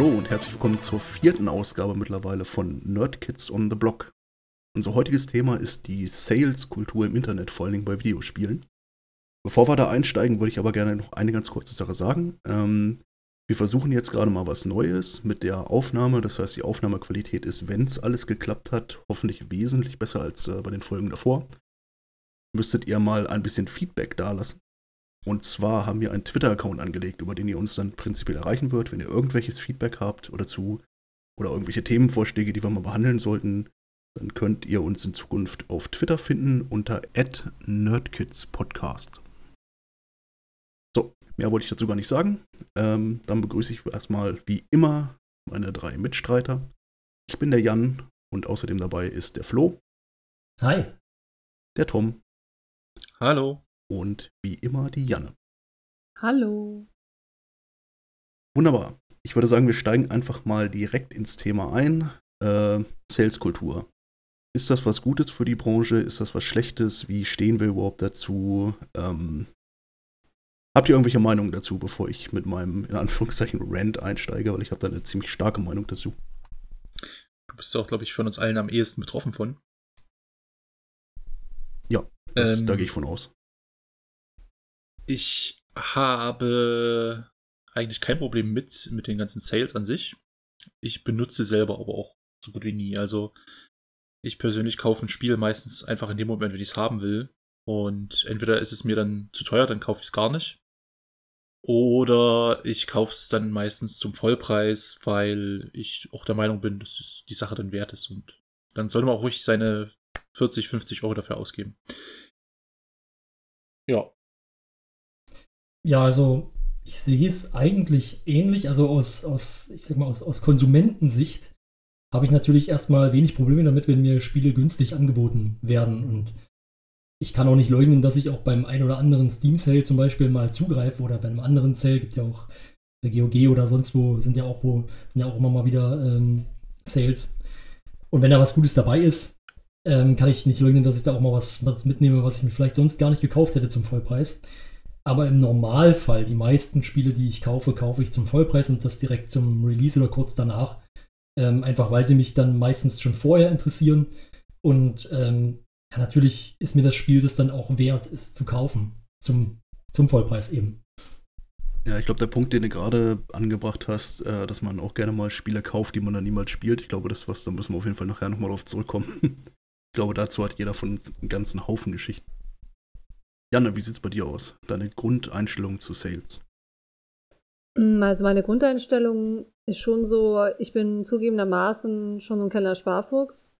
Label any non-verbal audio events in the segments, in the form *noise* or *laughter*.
Hallo und herzlich willkommen zur vierten Ausgabe mittlerweile von Nerdkids on the Block. Unser heutiges Thema ist die Sales-Kultur im Internet, vor allen Dingen bei Videospielen. Bevor wir da einsteigen, würde ich aber gerne noch eine ganz kurze Sache sagen. Ähm, wir versuchen jetzt gerade mal was Neues mit der Aufnahme. Das heißt, die Aufnahmequalität ist, wenn es alles geklappt hat, hoffentlich wesentlich besser als äh, bei den Folgen davor. Müsstet ihr mal ein bisschen Feedback dalassen. Und zwar haben wir einen Twitter-Account angelegt, über den ihr uns dann prinzipiell erreichen wird, wenn ihr irgendwelches Feedback habt oder zu oder irgendwelche Themenvorschläge, die wir mal behandeln sollten, dann könnt ihr uns in Zukunft auf Twitter finden unter @nerdkidspodcast. So, mehr wollte ich dazu gar nicht sagen. Ähm, dann begrüße ich erstmal wie immer meine drei Mitstreiter. Ich bin der Jan und außerdem dabei ist der Flo. Hi. Der Tom. Hallo und wie immer die Janne. Hallo. Wunderbar. Ich würde sagen, wir steigen einfach mal direkt ins Thema ein. Äh, Saleskultur. Ist das was Gutes für die Branche? Ist das was Schlechtes? Wie stehen wir überhaupt dazu? Ähm, habt ihr irgendwelche Meinungen dazu, bevor ich mit meinem, in Anführungszeichen, Rant einsteige? Weil ich habe da eine ziemlich starke Meinung dazu. Du bist auch, glaube ich, von uns allen am ehesten betroffen von. Ja, das, ähm, da gehe ich von aus. Ich habe eigentlich kein Problem mit, mit den ganzen Sales an sich. Ich benutze selber aber auch so gut wie nie. Also ich persönlich kaufe ein Spiel meistens einfach in dem Moment, wenn ich es haben will. Und entweder ist es mir dann zu teuer, dann kaufe ich es gar nicht. Oder ich kaufe es dann meistens zum Vollpreis, weil ich auch der Meinung bin, dass es die Sache dann wert ist. Und dann sollte man auch ruhig seine 40, 50 Euro dafür ausgeben. Ja, ja, also ich sehe es eigentlich ähnlich. Also aus, aus ich sag mal, aus, aus Konsumentensicht habe ich natürlich erstmal wenig Probleme damit, wenn mir Spiele günstig angeboten werden. Und ich kann auch nicht leugnen, dass ich auch beim ein oder anderen Steam-Sale zum Beispiel mal zugreife oder bei einem anderen Sale gibt ja auch der GOG oder sonst wo sind ja auch wo sind ja auch immer mal wieder ähm, Sales. Und wenn da was Gutes dabei ist, ähm, kann ich nicht leugnen, dass ich da auch mal was, was mitnehme, was ich mir vielleicht sonst gar nicht gekauft hätte zum Vollpreis. Aber im Normalfall, die meisten Spiele, die ich kaufe, kaufe ich zum Vollpreis und das direkt zum Release oder kurz danach. Ähm, einfach weil sie mich dann meistens schon vorher interessieren. Und ähm, ja, natürlich ist mir das Spiel das dann auch wert, es zu kaufen. Zum, zum Vollpreis eben. Ja, ich glaube, der Punkt, den du gerade angebracht hast, äh, dass man auch gerne mal Spiele kauft, die man dann niemals spielt, ich glaube, das was, da müssen wir auf jeden Fall nachher nochmal drauf zurückkommen. *laughs* ich glaube, dazu hat jeder von uns einen ganzen Haufen Geschichten. Janne, wie sieht es bei dir aus? Deine Grundeinstellung zu Sales? Mm, also meine Grundeinstellung ist schon so, ich bin zugegebenermaßen schon so ein kleiner Sparfuchs.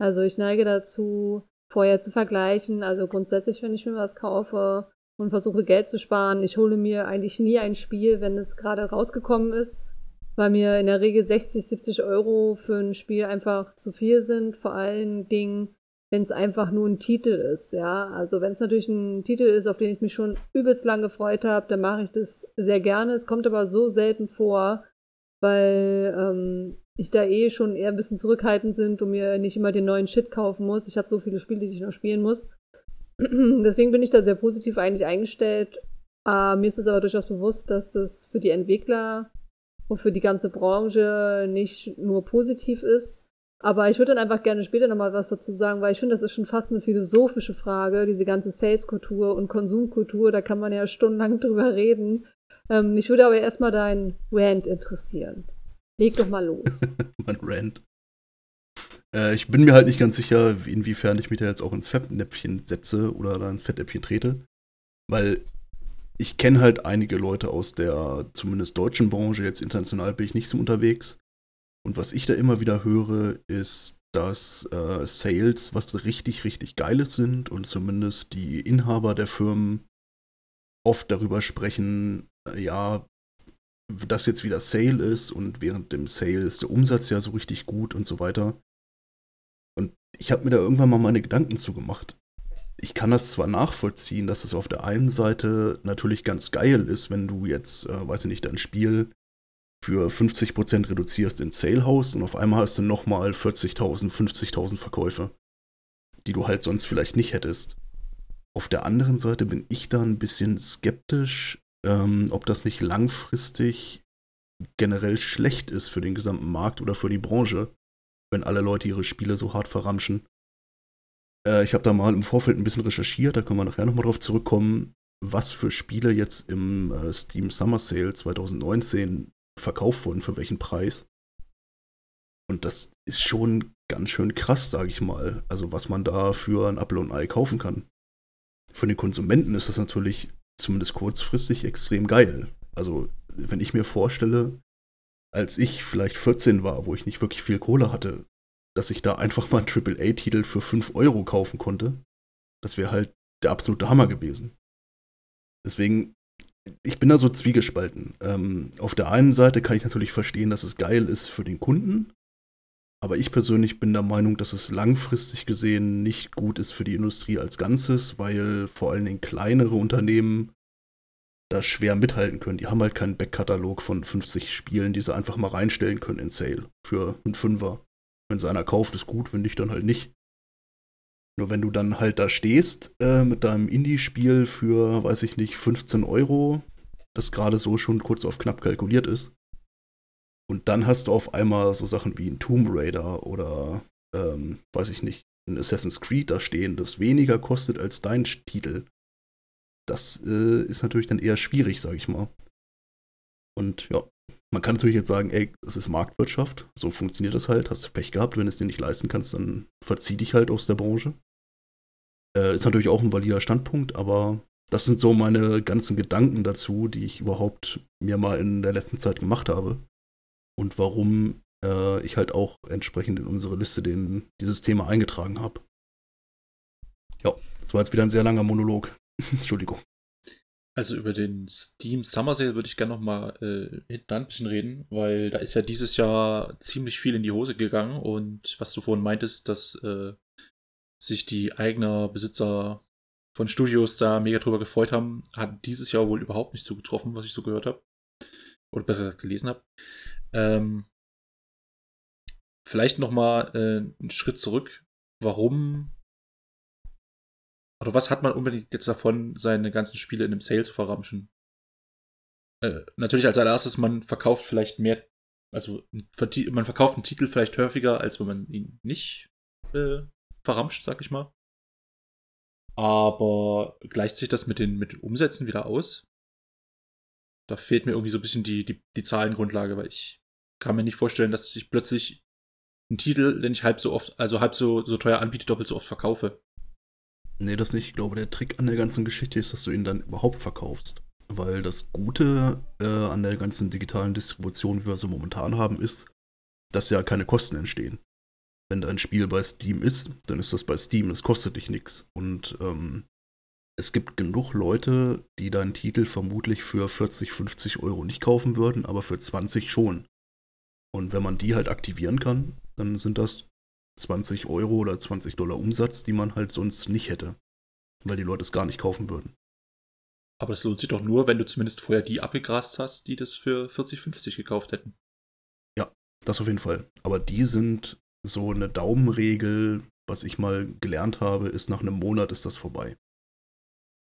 Also ich neige dazu, vorher zu vergleichen. Also grundsätzlich, wenn ich mir was kaufe und versuche Geld zu sparen, ich hole mir eigentlich nie ein Spiel, wenn es gerade rausgekommen ist, weil mir in der Regel 60, 70 Euro für ein Spiel einfach zu viel sind. Vor allen Dingen, wenn es einfach nur ein Titel ist, ja. Also wenn es natürlich ein Titel ist, auf den ich mich schon übelst lang gefreut habe, dann mache ich das sehr gerne. Es kommt aber so selten vor, weil ähm, ich da eh schon eher ein bisschen zurückhaltend sind und mir nicht immer den neuen Shit kaufen muss. Ich habe so viele Spiele, die ich noch spielen muss. *clears throat* Deswegen bin ich da sehr positiv eigentlich eingestellt. Äh, mir ist es aber durchaus bewusst, dass das für die Entwickler und für die ganze Branche nicht nur positiv ist. Aber ich würde dann einfach gerne später nochmal was dazu sagen, weil ich finde, das ist schon fast eine philosophische Frage, diese ganze Sales-Kultur und Konsumkultur, da kann man ja stundenlang *laughs* drüber reden. Ähm, mich würde aber erstmal dein Rant interessieren. Leg doch mal los. *laughs* mein Rant. Äh, ich bin mir halt nicht ganz sicher, inwiefern ich mich da jetzt auch ins Fettnäpfchen setze oder da ins Fettnäpfchen trete. Weil ich kenne halt einige Leute aus der zumindest deutschen Branche, jetzt international bin ich nicht so unterwegs und was ich da immer wieder höre, ist, dass äh, Sales was richtig, richtig Geiles sind und zumindest die Inhaber der Firmen oft darüber sprechen, äh, ja, dass jetzt wieder Sale ist und während dem Sale ist der Umsatz ja so richtig gut und so weiter. Und ich habe mir da irgendwann mal meine Gedanken zugemacht. Ich kann das zwar nachvollziehen, dass es auf der einen Seite natürlich ganz geil ist, wenn du jetzt, äh, weiß ich nicht, dein Spiel für 50% reduzierst in Salehouse und auf einmal hast du nochmal 40.000, 50.000 Verkäufe, die du halt sonst vielleicht nicht hättest. Auf der anderen Seite bin ich da ein bisschen skeptisch, ähm, ob das nicht langfristig generell schlecht ist für den gesamten Markt oder für die Branche, wenn alle Leute ihre Spiele so hart verramschen. Äh, ich habe da mal im Vorfeld ein bisschen recherchiert, da können wir nachher nochmal drauf zurückkommen, was für Spiele jetzt im äh, Steam Summer Sale 2019 verkauft wurden, für welchen Preis. Und das ist schon ganz schön krass, sage ich mal. Also was man da für ein Apple und Ei kaufen kann. Für den Konsumenten ist das natürlich zumindest kurzfristig extrem geil. Also wenn ich mir vorstelle, als ich vielleicht 14 war, wo ich nicht wirklich viel Kohle hatte, dass ich da einfach mal einen AAA-Titel für 5 Euro kaufen konnte, das wäre halt der absolute Hammer gewesen. Deswegen, ich bin da so zwiegespalten. Ähm, auf der einen Seite kann ich natürlich verstehen, dass es geil ist für den Kunden, aber ich persönlich bin der Meinung, dass es langfristig gesehen nicht gut ist für die Industrie als Ganzes, weil vor allen Dingen kleinere Unternehmen da schwer mithalten können. Die haben halt keinen Backkatalog von 50 Spielen, die sie einfach mal reinstellen können in Sale für einen Fünfer. Wenn es einer kauft, ist gut, wenn nicht, dann halt nicht. Nur wenn du dann halt da stehst äh, mit deinem Indie-Spiel für, weiß ich nicht, 15 Euro, das gerade so schon kurz auf knapp kalkuliert ist, und dann hast du auf einmal so Sachen wie ein Tomb Raider oder, ähm, weiß ich nicht, ein Assassin's Creed da stehen, das weniger kostet als dein Titel. Das äh, ist natürlich dann eher schwierig, sag ich mal. Und ja, man kann natürlich jetzt sagen, ey, das ist Marktwirtschaft, so funktioniert das halt, hast du Pech gehabt, wenn du es dir nicht leisten kannst, dann verzieh dich halt aus der Branche. Äh, ist natürlich auch ein valider Standpunkt, aber das sind so meine ganzen Gedanken dazu, die ich überhaupt mir mal in der letzten Zeit gemacht habe und warum äh, ich halt auch entsprechend in unsere Liste den, dieses Thema eingetragen habe. Ja, das war jetzt wieder ein sehr langer Monolog. *laughs* Entschuldigung. Also über den Steam Summer Sale würde ich gerne noch mal äh, hinten ein bisschen reden, weil da ist ja dieses Jahr ziemlich viel in die Hose gegangen und was du vorhin meintest, dass äh, sich die eigenen Besitzer von Studios da mega drüber gefreut haben, hat dieses Jahr wohl überhaupt nicht zugetroffen, was ich so gehört habe. Oder besser gesagt gelesen habe. Ähm, vielleicht noch mal äh, einen Schritt zurück. Warum oder was hat man unbedingt jetzt davon, seine ganzen Spiele in einem Sale zu verramschen? Äh, natürlich als allererstes, man verkauft vielleicht mehr, also man verkauft einen Titel vielleicht häufiger, als wenn man ihn nicht äh, verramscht, sag ich mal. Aber gleicht sich das mit den, mit Umsätzen wieder aus? Da fehlt mir irgendwie so ein bisschen die, die, die Zahlengrundlage, weil ich kann mir nicht vorstellen, dass ich plötzlich einen Titel, den ich halb so oft, also halb so, so teuer anbiete, doppelt so oft verkaufe. Nee, das nicht. Ich glaube, der Trick an der ganzen Geschichte ist, dass du ihn dann überhaupt verkaufst. Weil das Gute äh, an der ganzen digitalen Distribution, wie wir sie momentan haben, ist, dass ja keine Kosten entstehen. Wenn dein Spiel bei Steam ist, dann ist das bei Steam, das kostet dich nichts. Und ähm, es gibt genug Leute, die deinen Titel vermutlich für 40, 50 Euro nicht kaufen würden, aber für 20 schon. Und wenn man die halt aktivieren kann, dann sind das 20 Euro oder 20 Dollar Umsatz, die man halt sonst nicht hätte, weil die Leute es gar nicht kaufen würden. Aber es lohnt sich doch nur, wenn du zumindest vorher die abgegrast hast, die das für 40, 50 gekauft hätten. Ja, das auf jeden Fall. Aber die sind so eine Daumenregel, was ich mal gelernt habe, ist nach einem Monat ist das vorbei.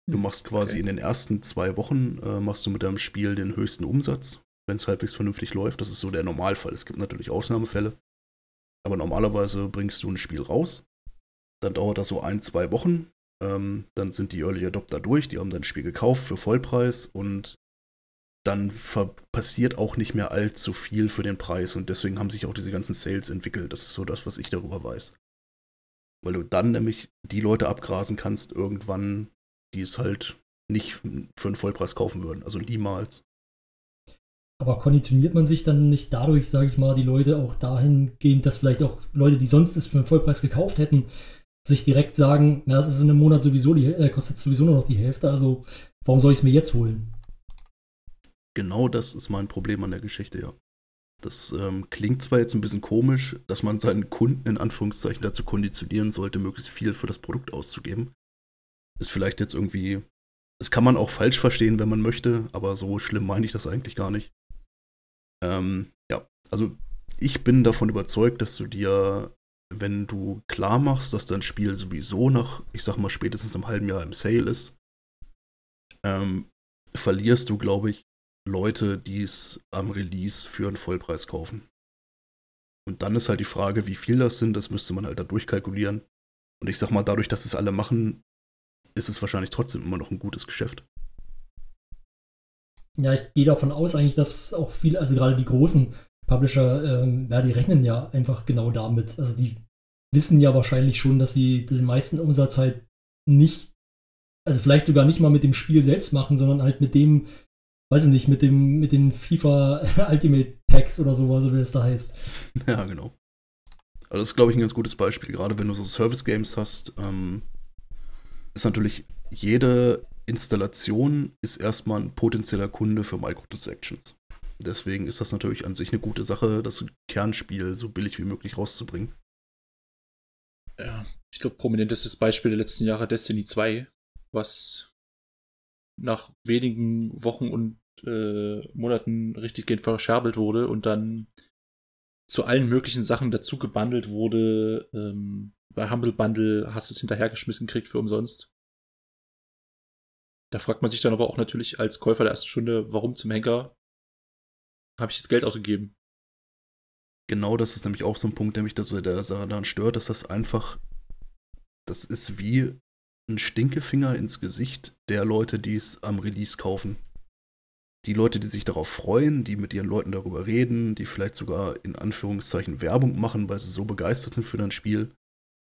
Du hm, machst quasi okay. in den ersten zwei Wochen, äh, machst du mit deinem Spiel den höchsten Umsatz, wenn es halbwegs vernünftig läuft. Das ist so der Normalfall. Es gibt natürlich Ausnahmefälle. Aber normalerweise bringst du ein Spiel raus, dann dauert das so ein, zwei Wochen, ähm, dann sind die Early Adopter durch, die haben dein Spiel gekauft für Vollpreis und dann passiert auch nicht mehr allzu viel für den Preis und deswegen haben sich auch diese ganzen Sales entwickelt. Das ist so das, was ich darüber weiß. Weil du dann nämlich die Leute abgrasen kannst irgendwann, die es halt nicht für einen Vollpreis kaufen würden. Also niemals. Aber konditioniert man sich dann nicht dadurch, sage ich mal, die Leute auch dahingehend, dass vielleicht auch Leute, die sonst es für einen Vollpreis gekauft hätten, sich direkt sagen, na, das ist in einem Monat sowieso, die äh, kostet sowieso nur noch die Hälfte, also warum soll ich es mir jetzt holen? Genau das ist mein Problem an der Geschichte, ja. Das ähm, klingt zwar jetzt ein bisschen komisch, dass man seinen Kunden in Anführungszeichen dazu konditionieren sollte, möglichst viel für das Produkt auszugeben. Ist vielleicht jetzt irgendwie, das kann man auch falsch verstehen, wenn man möchte, aber so schlimm meine ich das eigentlich gar nicht. Ähm, ja, also ich bin davon überzeugt, dass du dir, wenn du klar machst, dass dein Spiel sowieso nach, ich sag mal, spätestens einem halben Jahr im Sale ist, ähm, verlierst du, glaube ich, Leute, die es am Release für einen Vollpreis kaufen. Und dann ist halt die Frage, wie viel das sind, das müsste man halt dann durchkalkulieren. Und ich sag mal, dadurch, dass es alle machen, ist es wahrscheinlich trotzdem immer noch ein gutes Geschäft. Ja, ich gehe davon aus eigentlich, dass auch viele, also gerade die großen Publisher, ähm, ja, die rechnen ja einfach genau damit. Also die wissen ja wahrscheinlich schon, dass sie den meisten Umsatz halt nicht, also vielleicht sogar nicht mal mit dem Spiel selbst machen, sondern halt mit dem, weiß ich nicht, mit dem, mit den FIFA *laughs* Ultimate Packs oder sowas, wie es da heißt. *laughs* Ja, genau. Also das ist, glaube ich, ein ganz gutes Beispiel. Gerade wenn du so Service-Games hast, ähm, ist natürlich jede Installation ist erstmal ein potenzieller Kunde für Microtransactions. Deswegen ist das natürlich an sich eine gute Sache, das Kernspiel so billig wie möglich rauszubringen. Ja, ich glaube, prominentestes Beispiel der letzten Jahre Destiny 2, was nach wenigen Wochen und äh, Monaten richtiggehend verscherbelt wurde und dann zu allen möglichen Sachen dazu gebundelt wurde. Ähm, bei Humble Bundle hast du es hinterhergeschmissen kriegt für umsonst. Da fragt man sich dann aber auch natürlich als Käufer der ersten Stunde, warum zum Henker habe ich jetzt Geld ausgegeben? Genau, das ist nämlich auch so ein Punkt, der mich da so der Sache daran stört, dass das einfach, das ist wie ein Stinkefinger ins Gesicht der Leute, die es am Release kaufen. Die Leute, die sich darauf freuen, die mit ihren Leuten darüber reden, die vielleicht sogar in Anführungszeichen Werbung machen, weil sie so begeistert sind für dein Spiel,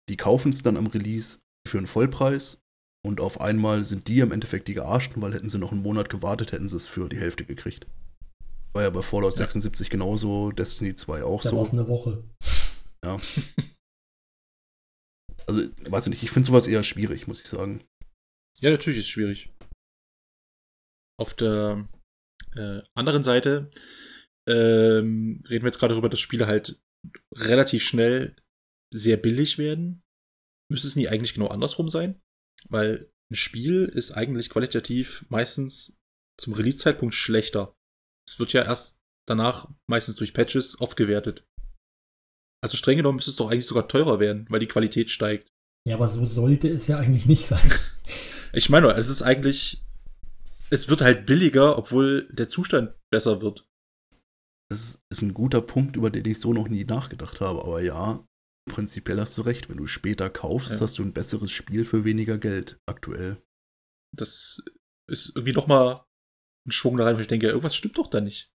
die kaufen es dann am Release für einen Vollpreis und auf einmal sind die im Endeffekt die Gearschten, weil hätten sie noch einen Monat gewartet, hätten sie es für die Hälfte gekriegt. War ja bei Fallout ja. 76 genauso, Destiny 2 auch da so. Da war es eine Woche. Ja. also, weiß ich nicht, ich finde sowas eher schwierig, muss ich sagen. Ja, natürlich ist es schwierig. Auf der äh, anderen Seite ähm, reden wir jetzt gerade darüber, dass Spiele halt relativ schnell sehr billig werden. Müsste es nie eigentlich genau andersrum sein? Weil ein Spiel ist eigentlich qualitativ meistens zum Release-Zeitpunkt schlechter. Es wird ja erst danach meistens durch Patches aufgewertet. Also streng genommen müsste es doch eigentlich sogar teurer werden, weil die Qualität steigt. Ja, aber so sollte es ja eigentlich nicht sein. *laughs* ich meine, es ist eigentlich, es wird halt billiger, obwohl der Zustand besser wird. Das ist ein guter Punkt, über den ich so noch nie nachgedacht habe. Aber ja, Prinzipiell hast du recht, wenn du später kaufst, ja. hast du ein besseres Spiel für weniger Geld aktuell. Das ist irgendwie nochmal ein Schwung da rein, wo ich denke, irgendwas stimmt doch da nicht.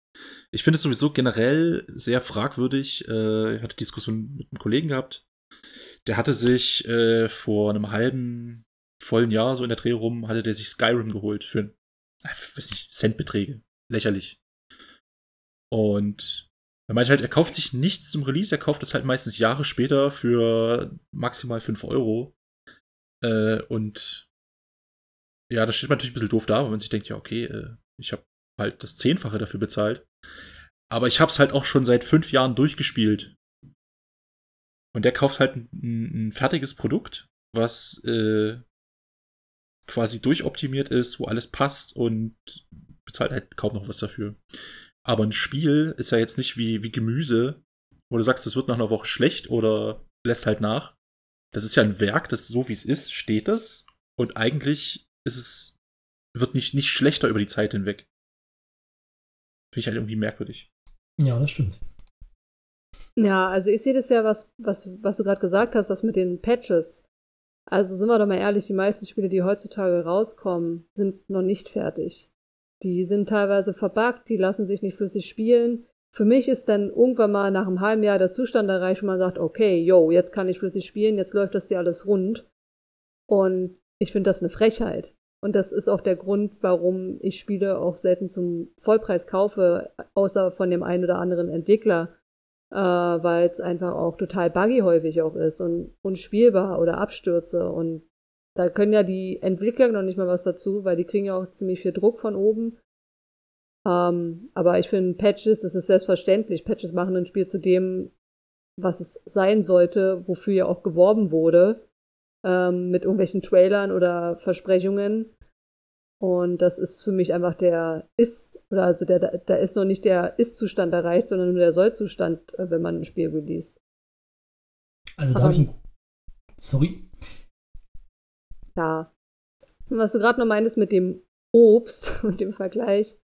Ich finde es sowieso generell sehr fragwürdig. Äh, ich hatte Diskussion mit einem Kollegen gehabt. Der hatte sich äh, vor einem halben, vollen Jahr so in der Dreh rum, hatte der sich Skyrim geholt für, äh, weiß nicht, Centbeträge. Lächerlich. Und er meint halt, er kauft sich nichts zum Release, er kauft es halt meistens Jahre später für maximal 5 Euro. Äh, und ja, das steht natürlich ein bisschen doof da, weil man sich denkt, ja, okay, äh, ich habe halt das Zehnfache dafür bezahlt. Aber ich habe es halt auch schon seit fünf Jahren durchgespielt. Und der kauft halt ein, ein fertiges Produkt, was äh, quasi durchoptimiert ist, wo alles passt und bezahlt halt kaum noch was dafür. Aber ein Spiel ist ja jetzt nicht wie, wie Gemüse, wo du sagst, es wird nach einer Woche schlecht oder lässt halt nach. Das ist ja ein Werk, das so wie es ist, steht es. Und eigentlich ist es, wird nicht, nicht schlechter über die Zeit hinweg. Finde ich halt irgendwie merkwürdig. Ja, das stimmt. Ja, also ich sehe das ja, was, was, was du gerade gesagt hast, das mit den Patches. Also sind wir doch mal ehrlich, die meisten Spiele, die heutzutage rauskommen, sind noch nicht fertig. Die sind teilweise verbuggt, die lassen sich nicht flüssig spielen. Für mich ist dann irgendwann mal nach einem halben Jahr der Zustand erreicht, wo man sagt, okay, yo, jetzt kann ich flüssig spielen, jetzt läuft das hier alles rund. Und ich finde das eine Frechheit. Und das ist auch der Grund, warum ich Spiele auch selten zum Vollpreis kaufe, außer von dem einen oder anderen Entwickler, äh, weil es einfach auch total buggy häufig auch ist und unspielbar oder Abstürze. Und da können ja die Entwickler noch nicht mal was dazu, weil die kriegen ja auch ziemlich viel Druck von oben. Ähm, aber ich finde, Patches, das ist selbstverständlich. Patches machen ein Spiel zu dem, was es sein sollte, wofür ja auch geworben wurde, ähm, mit irgendwelchen Trailern oder Versprechungen. Und das ist für mich einfach der Ist, oder also der, da ist noch nicht der Ist-Zustand erreicht, sondern nur der Soll-Zustand, äh, wenn man ein Spiel releast. Also da habe ich ein, Sorry, ja. Und was du gerade noch meintest mit dem Obst *laughs* und dem Vergleich.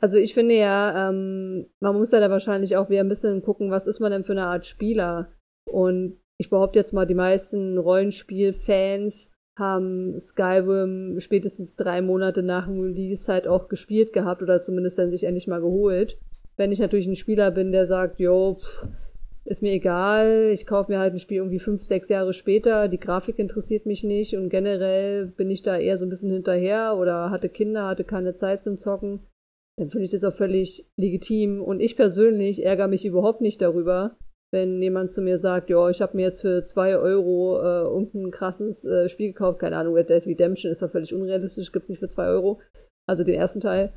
Also ich finde ja, ähm, man muss ja da wahrscheinlich auch wieder ein bisschen gucken, was ist man denn für eine Art Spieler. Und ich behaupte jetzt mal, die meisten Rollenspiel-Fans haben Skyrim spätestens drei Monate nach dem Release halt auch gespielt gehabt oder zumindest dann sich endlich mal geholt. Wenn ich natürlich ein Spieler bin, der sagt, jo, pff, ist mir egal, ich kaufe mir halt ein Spiel irgendwie fünf, sechs Jahre später, die Grafik interessiert mich nicht und generell bin ich da eher so ein bisschen hinterher oder hatte Kinder, hatte keine Zeit zum Zocken, dann finde ich das auch völlig legitim. Und ich persönlich ärgere mich überhaupt nicht darüber, wenn jemand zu mir sagt, ja, ich habe mir jetzt für zwei Euro äh, irgendein krasses äh, Spiel gekauft, keine Ahnung, Red Dead Redemption ist doch völlig unrealistisch, gibt's nicht für zwei Euro, also den ersten Teil.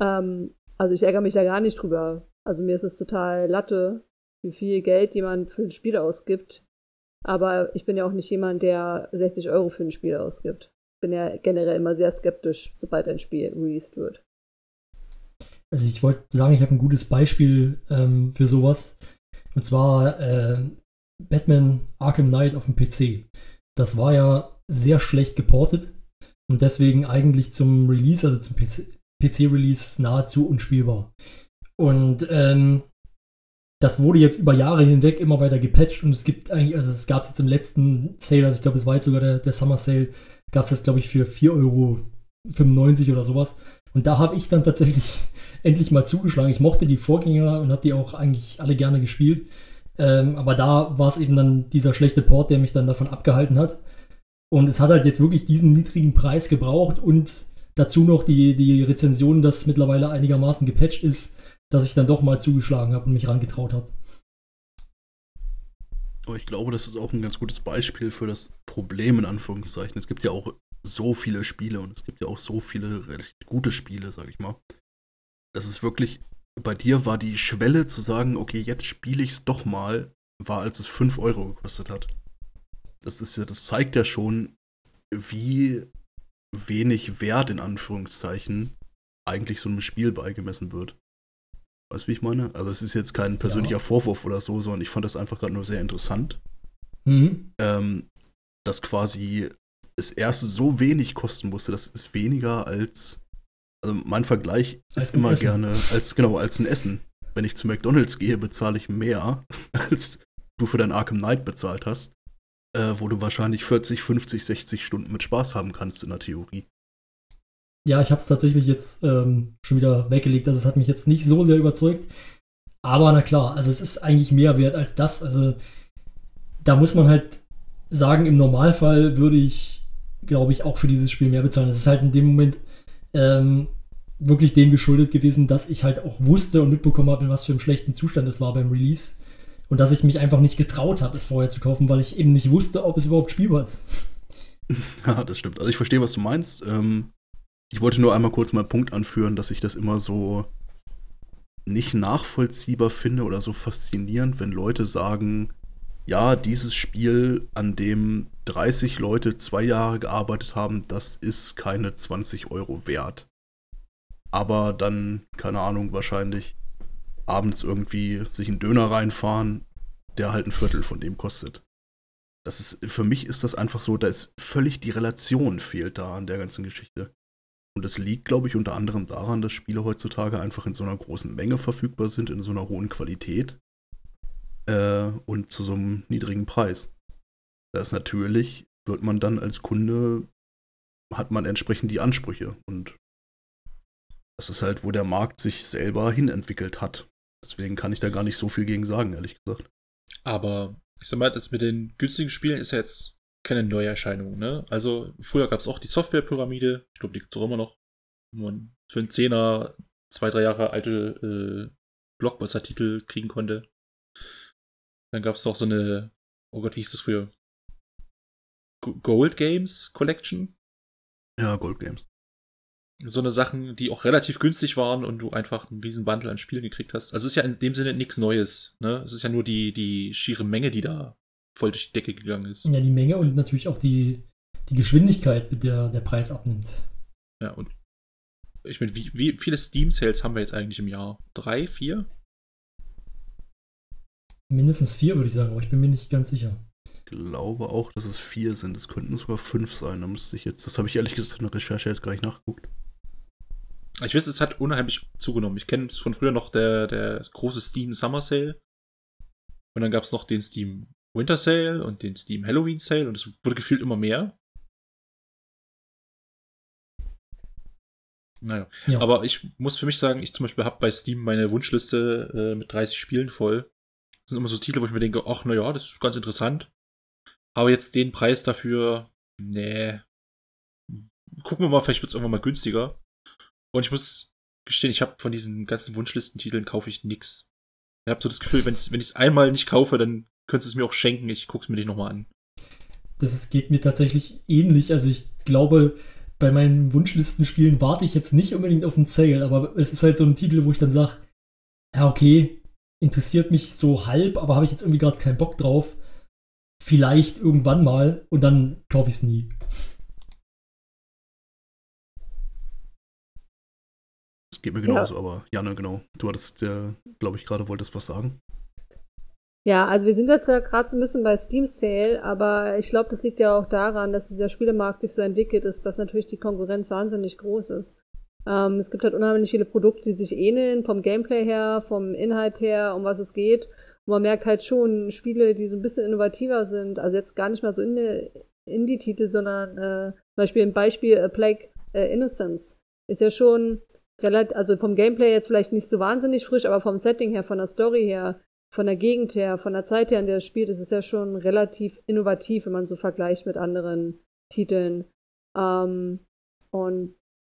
Ähm, also ich ärgere mich da gar nicht drüber. Also mir ist es total Latte, wie viel Geld jemand für ein Spiel ausgibt. Aber ich bin ja auch nicht jemand, der 60 Euro für ein Spiel ausgibt. Bin ja generell immer sehr skeptisch, sobald ein Spiel released wird. Also ich wollte sagen, ich habe ein gutes Beispiel ähm, für sowas. Und zwar äh, Batman Arkham Knight auf dem PC. Das war ja sehr schlecht geportet und deswegen eigentlich zum Release, also zum PC-Release nahezu unspielbar. Und ähm, das wurde jetzt über Jahre hinweg immer weiter gepatcht und es gibt eigentlich, also es gab es jetzt im letzten Sale, also ich glaube, es war jetzt sogar der, der Summer Sale, gab es das, glaube ich, für 4,95 Euro oder sowas. Und da habe ich dann tatsächlich *laughs* endlich mal zugeschlagen. Ich mochte die Vorgänger und habe die auch eigentlich alle gerne gespielt. Ähm, aber da war es eben dann dieser schlechte Port, der mich dann davon abgehalten hat. Und es hat halt jetzt wirklich diesen niedrigen Preis gebraucht und dazu noch die, die Rezension, dass mittlerweile einigermaßen gepatcht ist, dass ich dann doch mal zugeschlagen habe und mich rangetraut habe. Aber ich glaube, das ist auch ein ganz gutes Beispiel für das Problem in Anführungszeichen. Es gibt ja auch so viele Spiele und es gibt ja auch so viele recht gute Spiele, sag ich mal. Das ist wirklich, bei dir war die Schwelle zu sagen, okay, jetzt spiele ich es doch mal, war als es 5 Euro gekostet hat. Das ist ja, das zeigt ja schon, wie wenig Wert in Anführungszeichen eigentlich so einem Spiel beigemessen wird. Weißt du, wie ich meine? Also es ist jetzt kein persönlicher ja. Vorwurf oder so, sondern ich fand das einfach gerade nur sehr interessant. Mhm. Ähm, dass quasi das erste so wenig kosten musste, das ist weniger als, also mein Vergleich als ist immer Essen. gerne als, genau, als ein Essen. Wenn ich zu McDonalds gehe, bezahle ich mehr, *laughs* als du für dein Arkham Knight bezahlt hast, äh, wo du wahrscheinlich 40, 50, 60 Stunden mit Spaß haben kannst in der Theorie. Ja, ich habe es tatsächlich jetzt ähm, schon wieder weggelegt. Also es hat mich jetzt nicht so sehr überzeugt. Aber na klar, also es ist eigentlich mehr wert als das. Also da muss man halt sagen, im Normalfall würde ich, glaube ich, auch für dieses Spiel mehr bezahlen. Es ist halt in dem Moment ähm, wirklich dem geschuldet gewesen, dass ich halt auch wusste und mitbekommen habe, in was für einem schlechten Zustand es war beim Release. Und dass ich mich einfach nicht getraut habe, es vorher zu kaufen, weil ich eben nicht wusste, ob es überhaupt spielbar ist. *laughs* Ja, das stimmt. Also ich verstehe, was du meinst. Ähm, ich wollte nur einmal kurz mal einen Punkt anführen, dass ich das immer so nicht nachvollziehbar finde oder so faszinierend, wenn Leute sagen, ja, dieses Spiel, an dem 30 Leute zwei Jahre gearbeitet haben, das ist keine 20 Euro wert. Aber dann, keine Ahnung, wahrscheinlich abends irgendwie sich einen Döner reinfahren, der halt ein Viertel von dem kostet. Das ist, für mich ist das einfach so, da ist völlig die Relation fehlt da an der ganzen Geschichte. Und das liegt, glaube ich, unter anderem daran, dass Spiele heutzutage einfach in so einer großen Menge verfügbar sind, in so einer hohen Qualität äh, und zu so einem niedrigen Preis. Das natürlich wird man dann als Kunde, hat man entsprechend die Ansprüche. Und das ist halt, wo der Markt sich selber hinentwickelt hat. Deswegen kann ich da gar nicht so viel gegen sagen, ehrlich gesagt. Aber ich sag mal, das mit den günstigen Spielen ist jetzt keine Neuerscheinung, ne? Also früher gab es auch die Softwarepyramide, ich glaube, die gibt es auch immer noch, wo man für einen Zehner zwei, drei Jahre alte äh, Blockbuster-Titel kriegen konnte. Dann gab es auch so eine, oh Gott, wie hieß das früher? Gold Games Collection? Ja, Gold Games. So eine Sachen, die auch relativ günstig waren und du einfach einen riesen Bundle an Spielen gekriegt hast. Also es ist ja in dem Sinne nichts Neues. Ne? Es ist ja nur die, die schiere Menge, die da voll durch die Decke gegangen ist. Ja, die Menge und natürlich auch die, die Geschwindigkeit, mit der der Preis abnimmt. Ja, und ich meine, wie, wie viele Steam-Sales haben wir jetzt eigentlich im Jahr? Drei, vier? Mindestens vier, würde ich sagen, aber ich bin mir nicht ganz sicher. Ich glaube auch, dass es vier sind. Es könnten sogar fünf sein. Da müsste ich jetzt, das habe ich ehrlich gesagt in der Recherche jetzt gar nicht nachgeguckt. Ich weiß, es hat unheimlich zugenommen. Ich kenne es von früher noch der, der große Steam Summer Sale. Und dann gab es noch den Steam Winter Sale und den Steam Halloween Sale und es wurde gefühlt immer mehr. Naja, ja. aber ich muss für mich sagen, ich zum Beispiel habe bei Steam meine Wunschliste äh, mit 30 Spielen voll. Das sind immer so Titel, wo ich mir denke, ach naja, das ist ganz interessant. Aber jetzt den Preis dafür, nee. Gucken wir mal, vielleicht wird es irgendwann mal günstiger. Und ich muss gestehen, ich habe von diesen ganzen Wunschlistentiteln kaufe ich nix. Ich habe so das Gefühl, wenn ich es einmal nicht kaufe, dann könntest du es mir auch schenken. Ich gucke es mir nicht nochmal an. Das ist, geht mir tatsächlich ähnlich. Also ich glaube, bei meinen Wunschlistenspielen warte ich jetzt nicht unbedingt auf einen Sale, aber es ist halt so ein Titel, wo ich dann sage, ja, okay, interessiert mich so halb, aber habe ich jetzt irgendwie gerade keinen Bock drauf. Vielleicht irgendwann mal und dann kaufe ich es nie. Das geht mir genauso, ja. aber Janne, genau. Du hattest, äh, glaube ich, gerade wolltest was sagen. Ja, also wir sind jetzt ja gerade so ein bisschen bei Steam Sale, aber ich glaube, das liegt ja auch daran, dass dieser Spielemarkt sich so entwickelt ist, dass natürlich die Konkurrenz wahnsinnig groß ist. Ähm, es gibt halt unheimlich viele Produkte, die sich ähneln, vom Gameplay her, vom Inhalt her, um was es geht. Und man merkt halt schon Spiele, die so ein bisschen innovativer sind, also jetzt gar nicht mal so in Indie-Titel, sondern äh, zum Beispiel ein Beispiel A Plague äh, Innocence ist ja schon relativ, also vom Gameplay jetzt vielleicht nicht so wahnsinnig frisch, aber vom Setting her, von der Story her, von der Gegend her, von der Zeit her, in der es spielt, ist es ja schon relativ innovativ, wenn man so vergleicht mit anderen Titeln. Ähm, und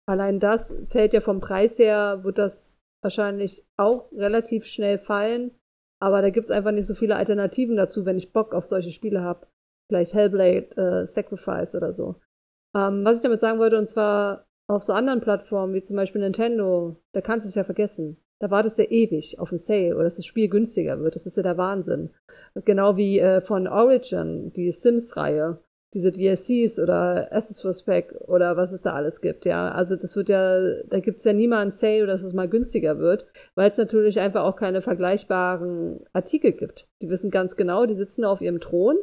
allein das fällt ja vom Preis her, wird das wahrscheinlich auch relativ schnell fallen. Aber da gibt es einfach nicht so viele Alternativen dazu, wenn ich Bock auf solche Spiele habe. Vielleicht Hellblade, äh, Sacrifice oder so. Ähm, was ich damit sagen wollte, und zwar auf so anderen Plattformen, wie zum Beispiel Nintendo, da kannst du es ja vergessen. Da wartest du ja ewig auf ein Sale oder dass das Spiel günstiger wird. Das ist ja der Wahnsinn. Genau wie äh, von Origin, die Sims-Reihe, diese DLCs oder Assets for Spec oder was es da alles gibt, ja. Also das wird ja, da gibt's ja nie mal ein Sale, dass es mal günstiger wird, weil es natürlich einfach auch keine vergleichbaren Artikel gibt. Die wissen ganz genau, die sitzen auf ihrem Thron,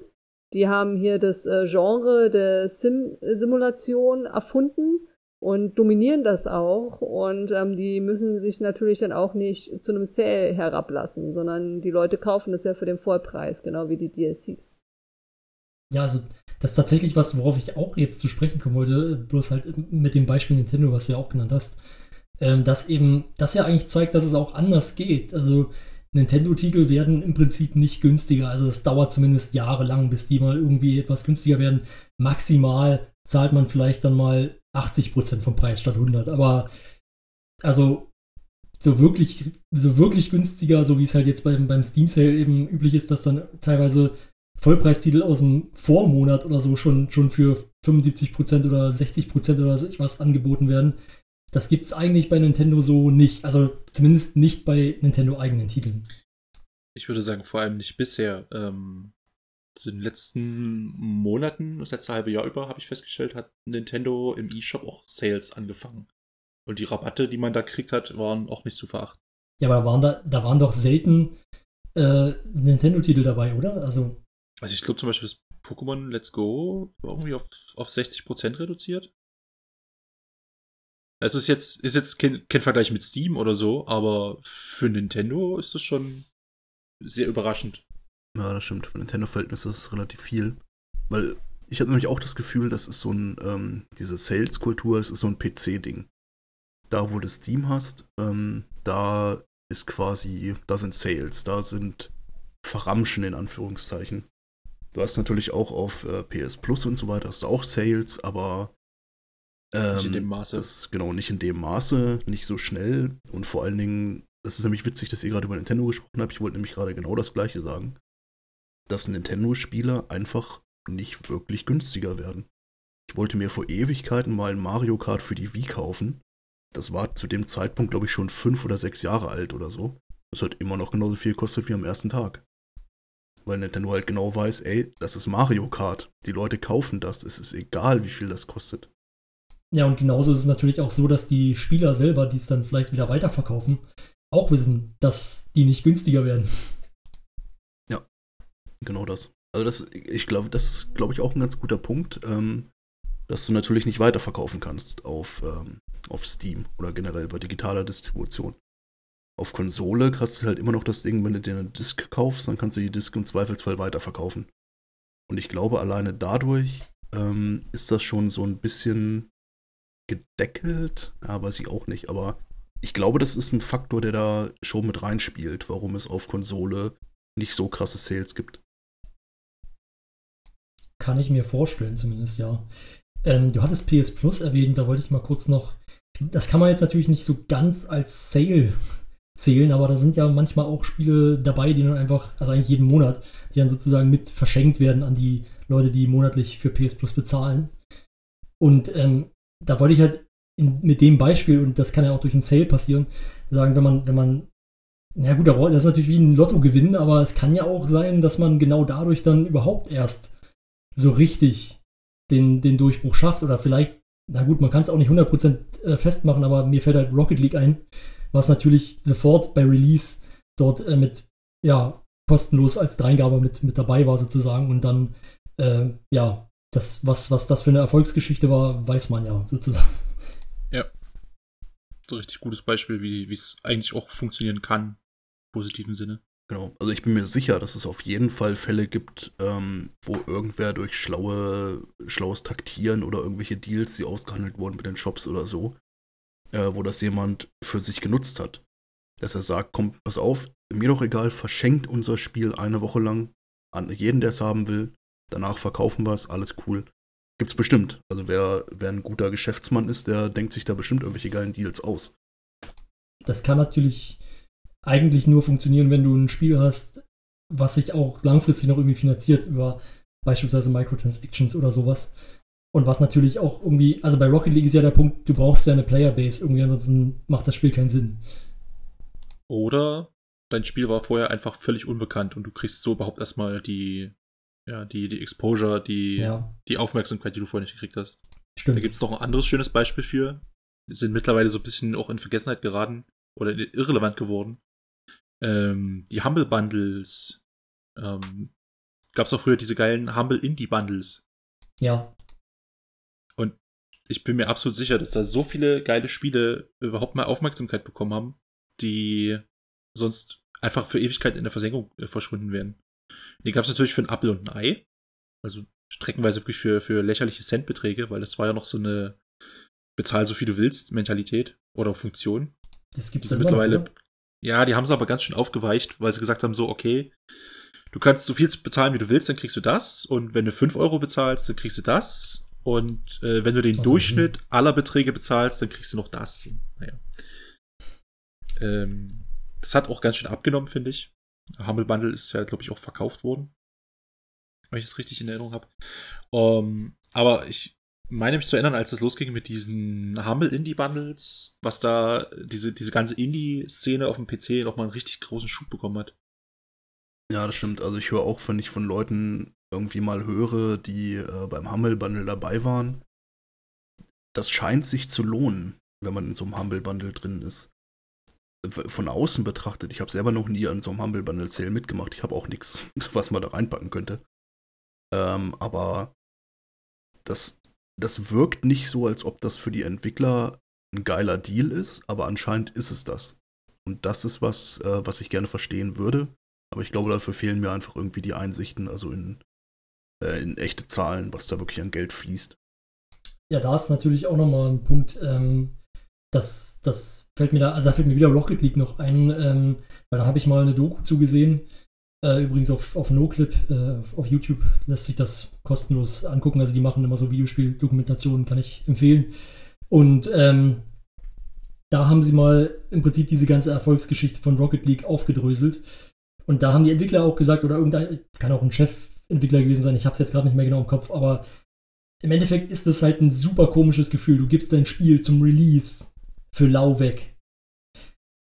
die haben hier das äh, Genre der Sim-Simulation erfunden und dominieren das auch. Und ähm, die müssen sich natürlich dann auch nicht zu einem Sale herablassen, sondern die Leute kaufen das ja für den Vollpreis, genau wie die DLCs. Ja, also das ist tatsächlich was, worauf ich auch jetzt zu sprechen kommen wollte, bloß halt mit dem Beispiel Nintendo, was du ja auch genannt hast, ähm, dass eben das ja eigentlich zeigt, dass es auch anders geht. Also Nintendo-Titel werden im Prinzip nicht günstiger. Also es dauert zumindest jahrelang, bis die mal irgendwie etwas günstiger werden. Maximal zahlt man vielleicht dann mal 80% vom Preis statt 100. Aber also so wirklich, so wirklich günstiger, so wie es halt jetzt beim, beim Steam Sale eben üblich ist, dass dann teilweise Vollpreistitel aus dem Vormonat oder so schon, schon für 75% oder 60% oder so was angeboten werden. Das gibt es eigentlich bei Nintendo so nicht. Also zumindest nicht bei Nintendo eigenen Titeln. Ich würde sagen, vor allem nicht bisher. Ähm, den letzten Monaten, das letzte halbe Jahr über, habe ich festgestellt, hat Nintendo im eShop auch Sales angefangen. Und die Rabatte, die man da kriegt hat, waren auch nicht zu verachten. Ja, aber da waren, da, da waren doch selten äh, Nintendo-Titel dabei, oder? Also, also ich glaube zum Beispiel das Pokémon Let's Go war irgendwie auf, auf 60% reduziert. Also ist jetzt, ist jetzt kein, kein Vergleich mit Steam oder so, aber für Nintendo ist das schon sehr überraschend. Ja, das stimmt. Für Nintendo-Verhältnisse ist relativ viel. Weil ich hatte nämlich auch das Gefühl, das ist so ein, ähm, diese Sales-Kultur, das ist so ein PC-Ding. Da, wo du Steam hast, ähm, da ist quasi, da sind Sales, da sind Verramschen in Anführungszeichen. Du hast natürlich auch auf äh, PS Plus und so weiter, hast du auch Sales, aber ähm, nicht in dem Maße. Das, genau, nicht in dem Maße, nicht so schnell und vor allen Dingen, das ist nämlich witzig, dass ihr gerade über Nintendo gesprochen habt. Ich wollte nämlich gerade genau das gleiche sagen dass Nintendo-Spiele einfach nicht wirklich günstiger werden. Ich wollte mir vor Ewigkeiten mal ein Mario Kart für die Wii kaufen. Das war zu dem Zeitpunkt, glaube ich, schon fünf oder sechs Jahre alt oder so. Das hat immer noch genauso viel gekostet wie am ersten Tag. Weil Nintendo halt genau weiß, ey, das ist Mario Kart. Die Leute kaufen das. Es ist egal, wie viel das kostet. Ja, und genauso ist es natürlich auch so, dass die Spieler selber, die es dann vielleicht wieder weiterverkaufen, auch wissen, dass die nicht günstiger werden. Genau das. Also das, ich glaube, das ist, glaube ich, auch ein ganz guter Punkt. Ähm, dass du natürlich nicht weiterverkaufen kannst auf, ähm, auf Steam oder generell bei digitaler Distribution. Auf Konsole hast du halt immer noch das Ding, wenn du dir eine Disk kaufst, dann kannst du die Disk im Zweifelsfall weiterverkaufen. Und ich glaube, alleine dadurch ähm, ist das schon so ein bisschen gedeckelt. Ja, weiß ich auch nicht, aber ich glaube, das ist ein Faktor, der da schon mit reinspielt, warum es auf Konsole nicht so krasse Sales gibt. Kann ich mir vorstellen, zumindest, ja. Ähm, du hattest PS Plus erwähnt, da wollte ich mal kurz noch. Das kann man jetzt natürlich nicht so ganz als Sale *laughs* zählen, aber da sind ja manchmal auch Spiele dabei, die dann einfach, also eigentlich jeden Monat, die dann sozusagen mit verschenkt werden an die Leute, die monatlich für PS Plus bezahlen. Und ähm, da wollte ich halt in, mit dem Beispiel, und das kann ja auch durch einen Sale passieren, sagen, wenn man, wenn man, na gut, das ist natürlich wie ein Lottogewinn, aber es kann ja auch sein, dass man genau dadurch dann überhaupt erst so richtig den, den Durchbruch schafft oder vielleicht, na gut, man kann es auch nicht 100% äh, festmachen, aber mir fällt halt Rocket League ein, was natürlich sofort bei Release dort äh, mit, ja, kostenlos als Dreingabe mit, mit dabei war sozusagen und dann, äh, ja, das, was, was das für eine Erfolgsgeschichte war, weiß man ja sozusagen. Ja. So ein richtig gutes Beispiel, wie es eigentlich auch funktionieren kann, im positiven Sinne. Genau, also ich bin mir sicher, dass es auf jeden Fall Fälle gibt, ähm, wo irgendwer durch schlaue, schlaues Taktieren oder irgendwelche Deals, die ausgehandelt wurden mit den Shops oder so, äh, wo das jemand für sich genutzt hat. Dass er sagt, komm, pass auf, mir doch egal, verschenkt unser Spiel eine Woche lang an jeden, der es haben will. Danach verkaufen wir es, alles cool. Gibt's bestimmt. Also wer, wer ein guter Geschäftsmann ist, der denkt sich da bestimmt irgendwelche geilen Deals aus. Das kann natürlich eigentlich nur funktionieren, wenn du ein Spiel hast, was sich auch langfristig noch irgendwie finanziert über beispielsweise Microtransactions oder sowas. Und was natürlich auch irgendwie, also bei Rocket League ist ja der Punkt, du brauchst ja eine Playerbase irgendwie, ansonsten macht das Spiel keinen Sinn. Oder dein Spiel war vorher einfach völlig unbekannt und du kriegst so überhaupt erstmal die, ja, die, die Exposure, die, ja. die Aufmerksamkeit, die du vorher nicht gekriegt hast. Stimmt. Da gibt es noch ein anderes schönes Beispiel für. Die sind mittlerweile so ein bisschen auch in Vergessenheit geraten oder irrelevant geworden ähm, die Humble Bundles. Ähm, Gab es auch früher diese geilen Humble Indie Bundles. Ja. Und ich bin mir absolut sicher, dass da so viele geile Spiele überhaupt mal Aufmerksamkeit bekommen haben, die sonst einfach für Ewigkeit in der Versenkung äh, verschwunden wären. Die gab es natürlich für ein Apfel und ein Ei. Also streckenweise wirklich für, für lächerliche Centbeträge, weil das war ja noch so eine bezahl so viel du willst Mentalität oder Funktion. Das gibt es mittlerweile. Noch, ja, die haben es aber ganz schön aufgeweicht, weil sie gesagt haben, so, okay, du kannst so viel bezahlen, wie du willst, dann kriegst du das. Und wenn du 5 Euro bezahlst, dann kriegst du das. Und äh, wenn du den also, Durchschnitt mh. aller Beträge bezahlst, dann kriegst du noch das. Naja. Ähm, das hat auch ganz schön abgenommen, finde ich. Humble Bundle ist ja, glaube ich, auch verkauft worden. Wenn ich das richtig in Erinnerung habe. Um, ähm, aber ich meine mich zu erinnern, als das losging mit diesen Humble Indie Bundles, was da diese, diese ganze Indie-Szene auf dem PC nochmal einen richtig großen Schub bekommen hat. Ja, das stimmt. Also ich höre auch, wenn ich von Leuten irgendwie mal höre, die äh, beim Humble Bundle dabei waren, das scheint sich zu lohnen, wenn man in so einem Humble Bundle drin ist. Von außen betrachtet, ich habe selber noch nie an so einem Humble Bundle Sale mitgemacht. Ich habe auch nichts, *laughs* was man da reinpacken könnte. Ähm, aber das das wirkt nicht so, als ob das für die Entwickler ein geiler Deal ist, aber anscheinend ist es das. Und das ist was, äh, was ich gerne verstehen würde. Aber ich glaube, dafür fehlen mir einfach irgendwie die Einsichten, also in, äh, in echte Zahlen, was da wirklich an Geld fließt. Ja, da ist natürlich auch nochmal ein Punkt, ähm, das, das fällt mir da, also da fällt mir wieder Rocket League noch ein, ähm, weil da habe ich mal eine Doku zugesehen, äh, übrigens auf, auf NoClip, äh, auf YouTube lässt sich das kostenlos angucken. Also die machen immer so Videospieldokumentationen, kann ich empfehlen. Und ähm, da haben sie mal im Prinzip diese ganze Erfolgsgeschichte von Rocket League aufgedröselt. Und da haben die Entwickler auch gesagt, oder irgendein, kann auch ein Chefentwickler gewesen sein, ich habe es jetzt gerade nicht mehr genau im Kopf, aber im Endeffekt ist es halt ein super komisches Gefühl. Du gibst dein Spiel zum Release für lau weg.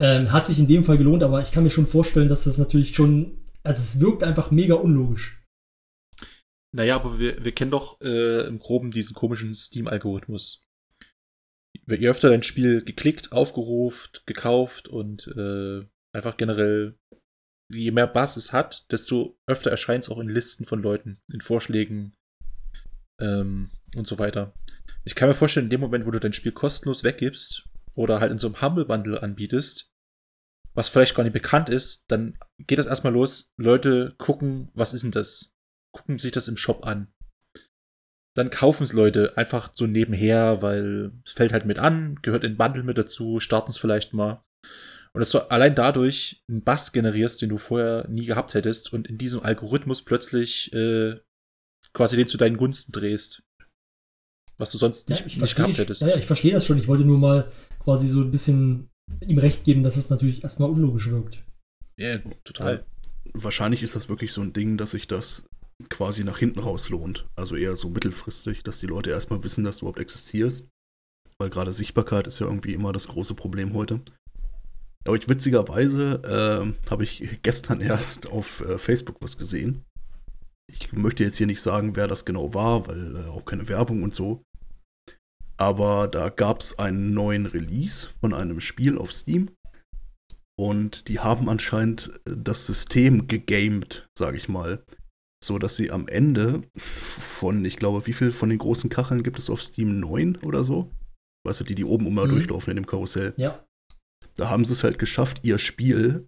Ähm, hat sich in dem Fall gelohnt, aber ich kann mir schon vorstellen, dass das natürlich schon also es wirkt einfach mega unlogisch. Naja, aber wir, wir kennen doch äh, im Groben diesen komischen Steam-Algorithmus. Je öfter dein Spiel geklickt, aufgerufen, gekauft und äh, einfach generell, je mehr Bass es hat, desto öfter erscheint es auch in Listen von Leuten, in Vorschlägen, ähm, und so weiter. Ich kann mir vorstellen, in dem Moment, wo du dein Spiel kostenlos weggibst oder halt in so einem Humble Bundle anbietest, was vielleicht gar nicht bekannt ist, dann geht das erstmal los. Leute gucken, was ist denn das? Gucken sich das im Shop an. Dann kaufen es Leute einfach so nebenher, weil es fällt halt mit an, gehört in Bundle mit dazu, starten es vielleicht mal. Und dass du allein dadurch einen Bass generierst, den du vorher nie gehabt hättest und in diesem Algorithmus plötzlich äh, quasi den zu deinen Gunsten drehst. Was du sonst nicht, ja, nicht gehabt hättest. Ja, ich verstehe das schon. Ich wollte nur mal quasi so ein bisschen ihm recht geben, dass es natürlich erstmal unlogisch wirkt. Ja, total. Wahrscheinlich ist das wirklich so ein Ding, dass sich das quasi nach hinten raus lohnt. Also eher so mittelfristig, dass die Leute erstmal wissen, dass du überhaupt existierst. Weil gerade Sichtbarkeit ist ja irgendwie immer das große Problem heute. Aber ich witzigerweise äh, habe ich gestern *laughs* erst auf äh, Facebook was gesehen. Ich möchte jetzt hier nicht sagen, wer das genau war, weil äh, auch keine Werbung und so. Aber da gab es einen neuen Release von einem Spiel auf Steam. Und die haben anscheinend äh, das System gegamed, sage ich mal. So dass sie am Ende von, ich glaube, wie viel von den großen Kacheln gibt es auf Steam? Neun oder so? Weißt du, die, die oben immer mhm. durchlaufen in dem Karussell. Ja. Da haben sie es halt geschafft, ihr Spiel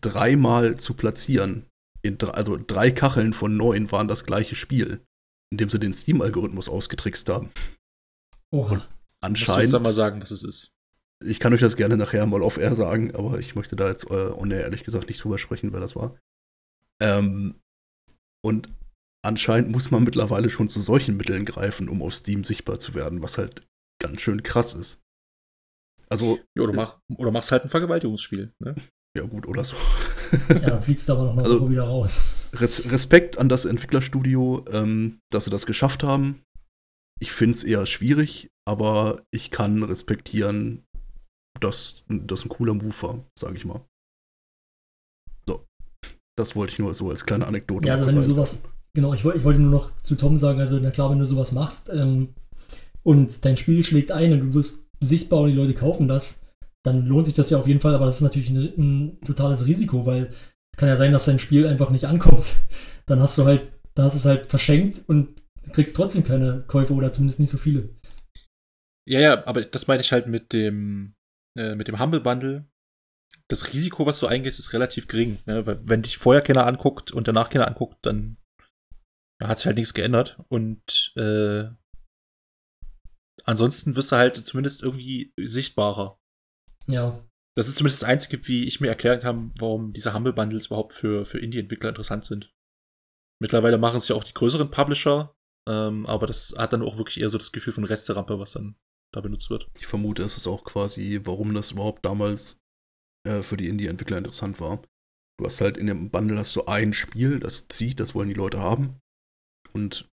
dreimal zu platzieren. Drei, also drei Kacheln von neun waren das gleiche Spiel, indem sie den Steam-Algorithmus ausgetrickst haben. Oha. Und anscheinend. Musst du mal sagen, was es ist. Ich kann euch das gerne nachher mal auf air sagen, aber ich möchte da jetzt äh, on ehrlich gesagt nicht drüber sprechen, wer das war. Ähm, und anscheinend muss man mittlerweile schon zu solchen Mitteln greifen, um auf Steam sichtbar zu werden, was halt ganz schön krass ist. Also. Ja, oder, mach, oder machst halt ein Vergewaltigungsspiel, ne? Ja, gut, oder so. *laughs* ja, dann fliegst du aber noch eine also, Woche wieder raus. Res Respekt an das Entwicklerstudio, ähm, dass sie das geschafft haben. Ich finde es eher schwierig, aber ich kann respektieren, dass das ein cooler Move war, sage ich mal. So. Das wollte ich nur so als kleine Anekdote. Ja, also wenn du sowas, genau, ich, ich wollte nur noch zu Tom sagen, also na klar, wenn du sowas machst ähm, und dein Spiel schlägt ein und du wirst sichtbar und die Leute kaufen das, dann lohnt sich das ja auf jeden Fall, aber das ist natürlich ein, ein totales Risiko, weil kann ja sein, dass dein Spiel einfach nicht ankommt. *laughs* Dann hast du halt, da hast du es halt verschenkt und kriegst trotzdem keine Käufe oder zumindest nicht so viele. Ja, ja, aber das meine ich halt mit dem, äh, mit dem Humble Bundle. Das Risiko, was du eingehst, ist relativ gering. Ne? Weil wenn dich vorher keiner anguckt und danach keiner anguckt, dann hat sich halt nichts geändert. Und äh, ansonsten wirst du halt zumindest irgendwie sichtbarer. Ja. Das ist zumindest das Einzige, wie ich mir erklären kann, warum diese Humble Bundles überhaupt für, für Indie-Entwickler interessant sind. Mittlerweile machen es ja auch die größeren Publisher, ähm, aber das hat dann auch wirklich eher so das Gefühl von Resterampe, was dann da benutzt wird. Ich vermute, es ist auch quasi, warum das überhaupt damals äh, für die Indie-Entwickler interessant war. Du hast halt in dem Bundle hast du ein Spiel, das zieht, das wollen die Leute haben. Und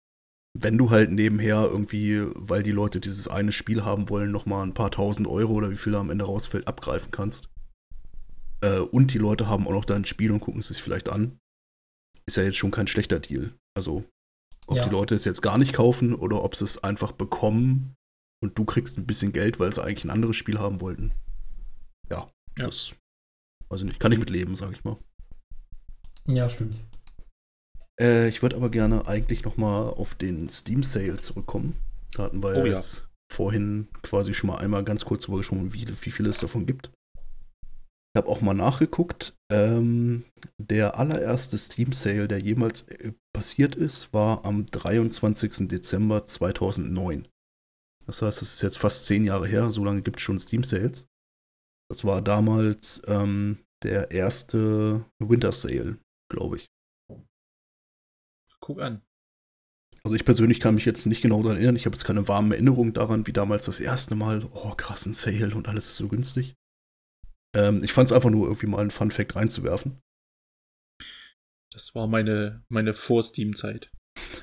wenn du halt nebenher irgendwie, weil die Leute dieses eine Spiel haben wollen, nochmal ein paar tausend Euro oder wie viel da am Ende rausfällt, abgreifen kannst. Äh, und die Leute haben auch noch dein Spiel und gucken es sich vielleicht an, ist ja jetzt schon kein schlechter Deal. Also, ob ja. die Leute es jetzt gar nicht kaufen oder ob sie es einfach bekommen und du kriegst ein bisschen Geld, weil sie eigentlich ein anderes Spiel haben wollten. Ja, ja. das, also nicht, kann ich mit leben, sag ich mal. Ja, stimmt. Äh, ich würde aber gerne eigentlich noch mal auf den Steam Sale zurückkommen. Da hatten wir oh, jetzt ja. vorhin quasi schon mal einmal ganz kurz drüber gesprochen, wie, wie viel es davon gibt. Ich habe auch mal nachgeguckt. Ähm, der allererste Steam Sale, der jemals äh, passiert ist, war am 23. Dezember 2009. Das heißt, es ist jetzt fast zehn Jahre her. So lange gibt es schon Steam Sales. Das war damals ähm, der erste Winter Sale, glaube ich. Guck an. Also ich persönlich kann mich jetzt nicht genau daran erinnern. Ich habe jetzt keine warmen Erinnerungen daran, wie damals das erste Mal, oh krass, ein Sale und alles ist so günstig. Ähm, ich fand es einfach nur irgendwie mal ein Fun Fact reinzuwerfen. Das war meine, meine Vor-Steam-Zeit.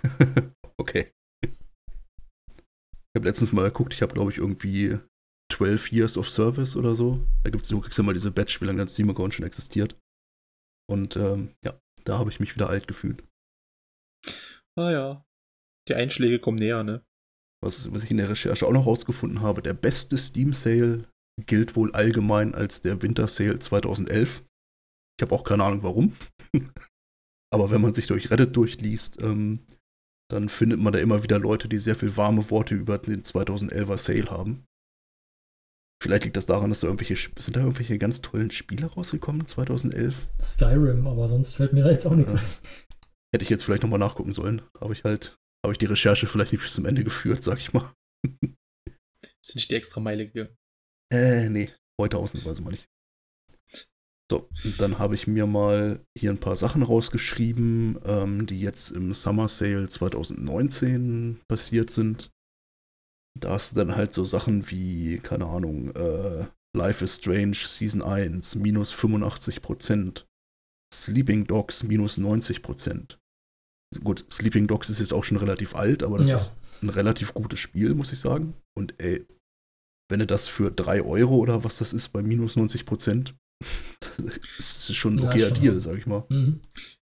*laughs* okay. Ich habe letztens mal geguckt, ich habe glaube ich irgendwie 12 Years of Service oder so. Da gibt es du kriegst ja mal diese Badge, wie lange dein Steam-Account schon existiert. Und ähm, ja, da habe ich mich wieder alt gefühlt. Ah ja. Die Einschläge kommen näher, ne? Was, was ich in der Recherche auch noch rausgefunden habe, der beste Steam Sale gilt wohl allgemein als der Winter Sale 2011. Ich habe auch keine Ahnung warum. *laughs* Aber wenn man sich durch Reddit durchliest, ähm, dann findet man da immer wieder Leute, die sehr viel warme Worte über den 2011er Sale haben. Vielleicht liegt das daran, dass da irgendwelche, sind da irgendwelche ganz tollen Spiele rausgekommen 2011? Skyrim, aber sonst fällt mir da jetzt auch nichts Ja. ein. *laughs* Hätte ich jetzt vielleicht nochmal nachgucken sollen. Habe ich halt, habe ich die Recherche vielleicht nicht bis zum Ende geführt, sag ich mal. *laughs* Sind nicht die extra Meile gegangen. Äh, nee, heute ausnahmsweise mal nicht. So, und dann habe ich mir mal hier ein paar Sachen rausgeschrieben, ähm, die jetzt im Summer Sale 2019 passiert sind. Da hast du dann halt so Sachen wie, keine Ahnung, äh, Life is Strange Season 1 minus 85%, Sleeping Dogs minus 90%. Gut, Sleeping Dogs ist jetzt auch schon relativ alt, aber das Ja. ist ein relativ gutes Spiel, muss ich sagen. Und ey, wenn du das für 3 Euro oder was das ist bei minus 90 Prozent, *laughs* das ist schon ein Ja, okayer schon. Deal, sag ich mal. Mhm.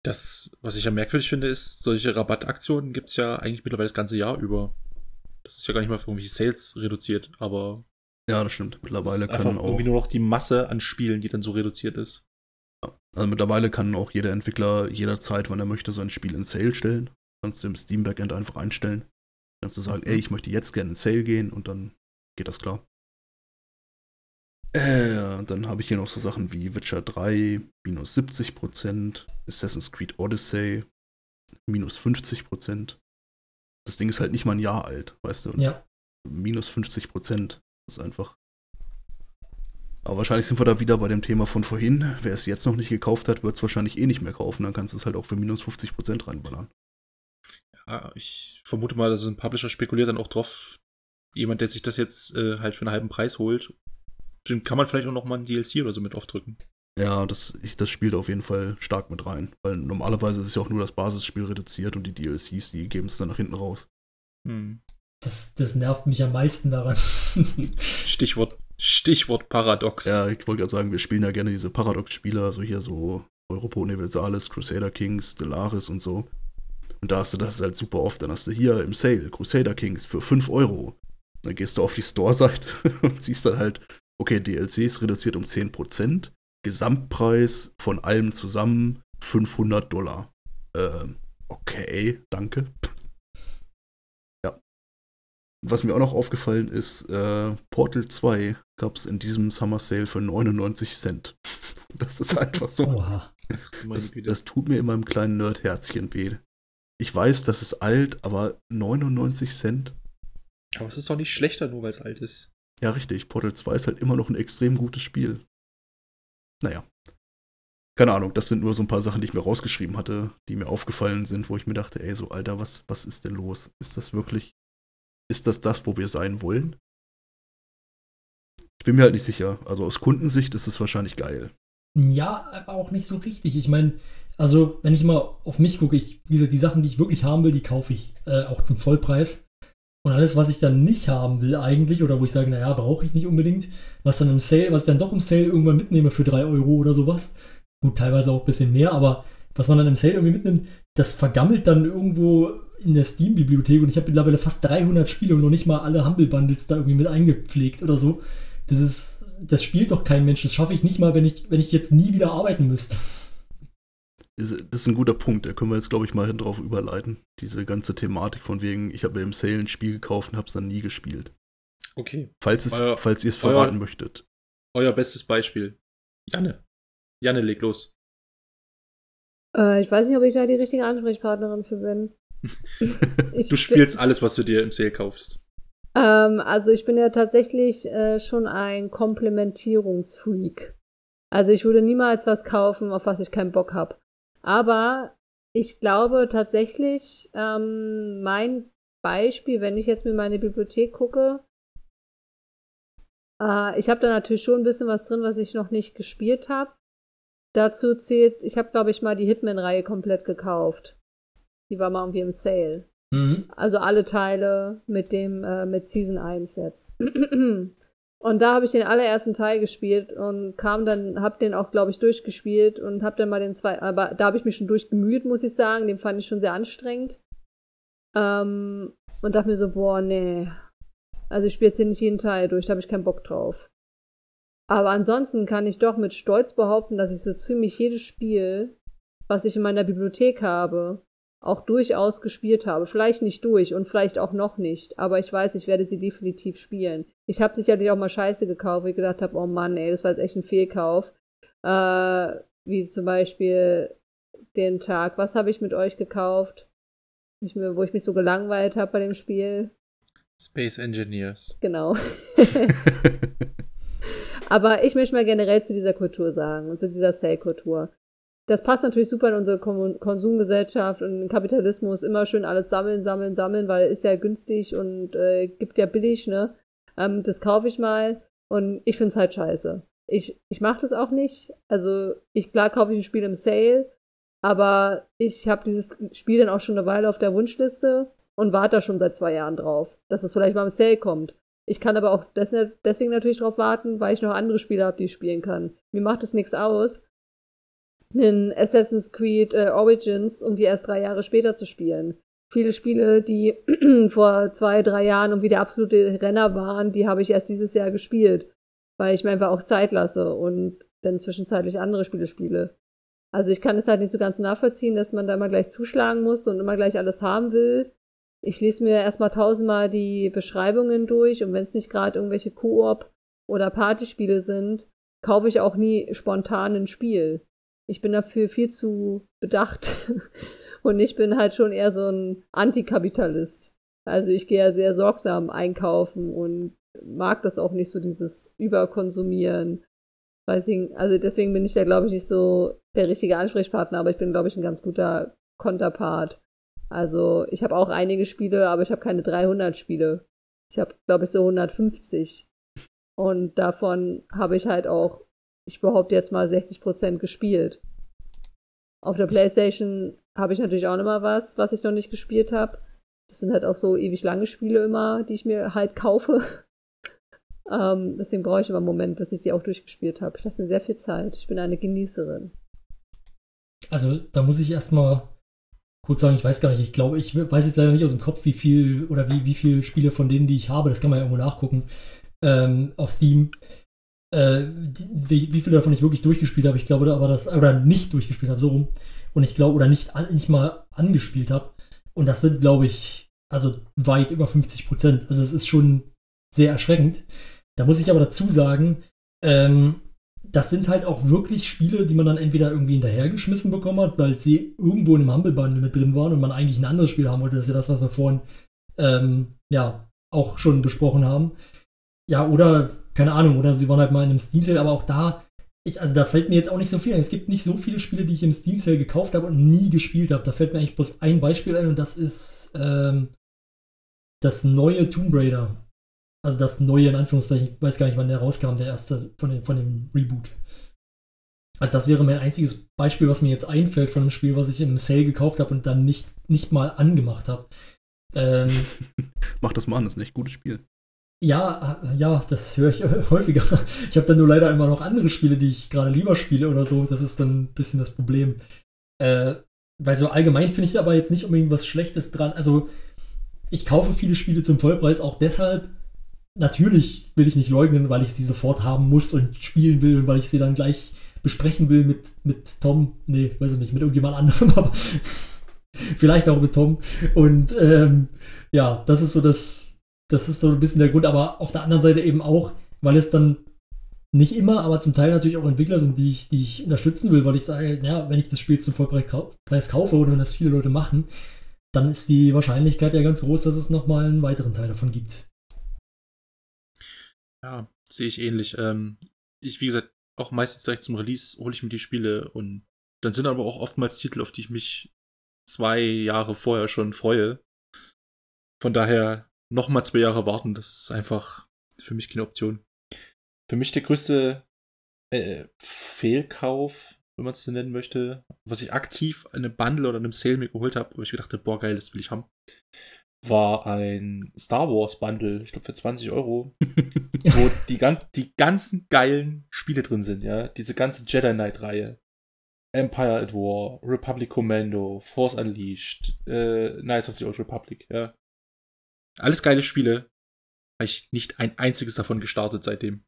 Das, was ich ja merkwürdig finde, ist, solche Rabattaktionen gibt es ja eigentlich mittlerweile das ganze Jahr über. Das ist ja gar nicht mal für irgendwelche Sales reduziert, aber Ja, das stimmt. Mittlerweile ist einfach kann auch, irgendwie nur noch die Masse an Spielen, die dann so reduziert ist. also mittlerweile kann auch jeder Entwickler jederzeit, wann er möchte, sein Spiel in Sale stellen. Kannst du im Steam Backend einfach einstellen. Kannst du sagen, Mhm. ey, ich möchte jetzt gerne in Sale gehen und dann geht das klar. Äh, dann habe ich hier noch so Sachen wie Witcher 3, minus 70%, Assassin's Creed Odyssey, minus 50%. Das Ding ist halt nicht mal ein Jahr alt, weißt du? Und Ja. minus 50 Prozent. Das ist einfach. Aber wahrscheinlich sind wir da wieder bei dem Thema von vorhin. Wer es jetzt noch nicht gekauft hat, wird es wahrscheinlich eh nicht mehr kaufen. Dann kannst du es halt auch für minus 50 Prozent reinballern. Ja, ich vermute mal, dass ein Publisher spekuliert dann auch drauf, jemand, der sich das jetzt äh, halt für einen halben Preis holt, dem kann man vielleicht auch noch mal ein DLC oder so mit aufdrücken. Ja, das, ich, das spielt auf jeden Fall stark mit rein. Weil normalerweise ist es ja auch nur das Basisspiel reduziert und die DLCs, die geben es dann nach hinten raus. Hm. Das, das nervt mich am meisten daran. *laughs* Stichwort, Stichwort Paradox. Ja, ich wollte gerade sagen, wir spielen ja gerne diese Paradox-Spiele, also hier so Europa Universalis, Crusader Kings, Stellaris und so. Und da hast du das halt super oft. Dann hast du hier im Sale Crusader Kings für 5 Euro. Dann gehst du auf die Store-Seite *laughs* und siehst dann halt, okay, DLC ist reduziert um 10%. Gesamtpreis von allem zusammen 500 Dollar. Ähm, okay, danke. *laughs* Ja. Was mir auch noch aufgefallen ist, äh, Portal 2 gab es in diesem Summer Sale für 99 Cent. *laughs* Das ist einfach so. Oha. Das, das tut mir in meinem kleinen Nerdherzchen weh. Ich weiß, das ist alt, aber 99 Cent? Aber es ist doch nicht schlechter, nur weil es alt ist. Ja, richtig. Portal 2 ist halt immer noch ein extrem gutes Spiel. Naja. Keine Ahnung, das sind nur so ein paar Sachen, die ich mir rausgeschrieben hatte, die mir aufgefallen sind, wo ich mir dachte, ey, so, Alter, was, was ist denn los? Ist das wirklich, ist das das, wo wir sein wollen? Ich bin mir halt nicht sicher. Also aus Kundensicht ist es wahrscheinlich geil. Ja, aber auch nicht so richtig. Ich meine, also, wenn ich mal auf mich gucke, ich, wie gesagt, die Sachen, die ich wirklich haben will, die kaufe ich äh, auch zum Vollpreis. Und alles, was ich dann nicht haben will eigentlich, oder wo ich sage, naja, brauche ich nicht unbedingt, was dann im Sale, was ich dann doch im Sale irgendwann mitnehme für 3 Euro oder sowas. Gut, teilweise auch ein bisschen mehr, aber was man dann im Sale irgendwie mitnimmt, das vergammelt dann irgendwo in der Steam-Bibliothek und ich habe mittlerweile fast 300 Spiele und noch nicht mal alle Humble Bundles da irgendwie mit eingepflegt oder so. Das ist, das spielt doch kein Mensch. Das schaffe ich nicht mal, wenn ich, wenn ich jetzt nie wieder arbeiten müsste. Das ist ein guter Punkt, da können wir jetzt, glaube ich, mal drauf überleiten. Diese ganze Thematik von wegen, ich habe im Sale ein Spiel gekauft und habe es dann nie gespielt. Okay. Falls, es, Euer- falls ihr es euer- verraten möchtet. Euer bestes Beispiel. Janne. Janne, leg los. Äh, ich weiß nicht, ob ich da die richtige Ansprechpartnerin für bin. *laughs* Du spielst alles, was du dir im Sale kaufst. Ähm, also ich bin ja tatsächlich äh, schon ein Komplementierungsfreak. Also ich würde niemals was kaufen, auf was ich keinen Bock habe. Aber ich glaube tatsächlich, ähm, mein Beispiel, wenn ich jetzt mir meine Bibliothek gucke, äh, ich habe da natürlich schon ein bisschen was drin, was ich noch nicht gespielt habe. Dazu zählt, ich habe, glaube ich, mal die Hitman-Reihe komplett gekauft. Die war mal irgendwie im Sale. Mhm. Also alle Teile mit dem, äh, mit Season 1 jetzt. *clears throat* Und da habe ich den allerersten Teil gespielt und kam dann, hab den auch, glaube ich, durchgespielt und hab dann mal den zwei, aber da habe ich mich schon durchgemüht, muss ich sagen. Den fand ich schon sehr anstrengend. Ähm, und dachte mir so, boah, nee. Also ich spiele jetzt hier nicht jeden Teil durch, da habe ich keinen Bock drauf. Aber ansonsten kann ich doch mit Stolz behaupten, dass ich so ziemlich jedes Spiel, was ich in meiner Bibliothek habe, auch durchaus gespielt habe. Vielleicht nicht durch und vielleicht auch noch nicht, aber ich weiß, ich werde sie definitiv spielen. Ich habe sicherlich auch mal Scheiße gekauft, wo ich gedacht habe, oh Mann, ey, das war jetzt echt ein Fehlkauf. Äh, wie zum Beispiel den Tag, was habe ich mit euch gekauft? Ich wo ich mich so gelangweilt habe bei dem Spiel. Space Engineers. Genau. *laughs* *laughs* Aber ich möchte mal generell zu dieser Kultur sagen und zu dieser Sale-Kultur. Das passt natürlich super in unsere Konsumgesellschaft und Kapitalismus. Immer schön alles sammeln, sammeln, sammeln, weil ist ja günstig und äh, gibt ja billig, ne? Ähm, das kaufe ich mal und ich finde es halt scheiße. Ich, ich mache das auch nicht. Also, ich klar kaufe ich ein Spiel im Sale, aber ich habe dieses Spiel dann auch schon eine Weile auf der Wunschliste und warte da schon seit zwei Jahren drauf, dass es vielleicht mal im Sale kommt. Ich kann aber auch deswegen natürlich drauf warten, weil ich noch andere Spiele habe, die ich spielen kann. Mir macht es nichts aus, einen Assassin's Creed äh, Origins irgendwie erst drei Jahre später zu spielen. Viele Spiele, die *clears throat* vor zwei, drei Jahren irgendwie der absolute Renner waren, die habe ich erst dieses Jahr gespielt, weil ich mir einfach auch Zeit lasse und dann zwischenzeitlich andere Spiele spiele. Also ich kann es halt nicht so ganz nachvollziehen, dass man da immer gleich zuschlagen muss und immer gleich alles haben will. Ich lese mir erstmal tausendmal die Beschreibungen durch und wenn es nicht gerade irgendwelche Koop- oder Partyspiele sind, kaufe ich auch nie spontan ein Spiel. Ich bin dafür viel zu bedacht *laughs* und ich bin halt schon eher so ein Antikapitalist. Also ich gehe ja sehr sorgsam einkaufen und mag das auch nicht so, dieses Überkonsumieren. Ich, also deswegen bin ich da, glaube ich, nicht so der richtige Ansprechpartner, aber ich bin, glaube ich, ein ganz guter Konterpart. Also ich habe auch einige Spiele, aber ich habe keine 300 Spiele. Ich habe, glaube ich, so 150. Und davon habe ich halt auch, ich behaupte jetzt mal 60 Prozent gespielt. Auf der PlayStation habe ich natürlich auch noch mal was, was ich noch nicht gespielt habe. Das sind halt auch so ewig lange Spiele immer, die ich mir halt kaufe. *laughs* ähm, deswegen brauche ich immer einen Moment, bis ich die auch durchgespielt habe. Ich lasse mir sehr viel Zeit. Ich bin eine Genießerin. Also da muss ich erstmal kurz sagen, ich weiß gar nicht, ich glaube, ich weiß jetzt leider nicht aus dem Kopf, wie viel oder wie, wie viele Spiele von denen, die ich habe, das kann man ja irgendwo nachgucken, ähm, auf Steam. Äh, die, wie viele davon ich wirklich durchgespielt habe, ich glaube, aber das, oder nicht durchgespielt habe, so rum. Und ich glaube, oder nicht, nicht mal angespielt habe. Und das sind, glaube ich, also weit über 50 Prozent. Also es ist schon sehr erschreckend. Da muss ich aber dazu sagen, ähm, das sind halt auch wirklich Spiele, die man dann entweder irgendwie hinterhergeschmissen bekommen hat, weil sie irgendwo in einem Humble Bundle mit drin waren und man eigentlich ein anderes Spiel haben wollte. Das ist ja das, was wir vorhin ähm, ja auch schon besprochen haben. Ja, oder, keine Ahnung, oder sie waren halt mal in einem Steam Sale, aber auch da, ich, also da fällt mir jetzt auch nicht so viel ein. Es gibt nicht so viele Spiele, die ich im Steam Sale gekauft habe und nie gespielt habe. Da fällt mir eigentlich bloß ein Beispiel ein und das ist ähm, das neue Tomb Raider. Also das neue in Anführungszeichen, ich weiß gar nicht, wann der rauskam, der erste von dem, von dem Reboot. Also das wäre mein einziges Beispiel, was mir jetzt einfällt von einem Spiel, was ich im Sale gekauft habe und dann nicht, nicht mal angemacht habe. Ähm, *laughs* Mach das mal an, das ist ein echt gutes Spiel. Ja, ja, das höre ich *laughs* häufiger. Ich habe dann nur leider immer noch andere Spiele, die ich gerade lieber spiele oder so. Das ist dann ein bisschen das Problem. Äh, weil so allgemein finde ich aber jetzt nicht unbedingt was Schlechtes dran. Also ich kaufe viele Spiele zum Vollpreis auch deshalb, natürlich will ich nicht leugnen, weil ich sie sofort haben muss und spielen will und weil ich sie dann gleich besprechen will mit, mit Tom. Nee, weiß ich nicht, mit irgendjemand anderem, *laughs* aber vielleicht auch mit Tom. Und ähm, ja, das ist so das, das ist so ein bisschen der Grund, aber auf der anderen Seite eben auch, weil es dann nicht immer, aber zum Teil natürlich auch Entwickler sind, die ich, die ich unterstützen will, weil ich sage, ja, wenn ich das Spiel zum Vollpreis kaufe oder wenn das viele Leute machen, dann ist die Wahrscheinlichkeit ja ganz groß, dass es nochmal einen weiteren Teil davon gibt. Ja, sehe ich ähnlich. Ähm, ich, wie gesagt, auch meistens direkt zum Release hole ich mir die Spiele und dann sind aber auch oftmals Titel, auf die ich mich zwei Jahre vorher schon freue. Von daher nochmal zwei Jahre warten, das ist einfach für mich keine Option. Für mich der größte äh, Fehlkauf, wenn man es so nennen möchte, was ich aktiv in einem Bundle oder einem Sale mir geholt habe, wo ich gedacht habe, boah, geil, das will ich haben, war ein Star Wars Bundle, ich glaube für 20 Euro, *laughs* wo die, gan die ganzen geilen Spiele drin sind, ja. Diese ganze Jedi Knight Reihe. Empire at War, Republic Commando, Force Unleashed, äh, Knights of the Old Republic, ja. Alles geile Spiele. Habe ich nicht ein einziges davon gestartet seitdem.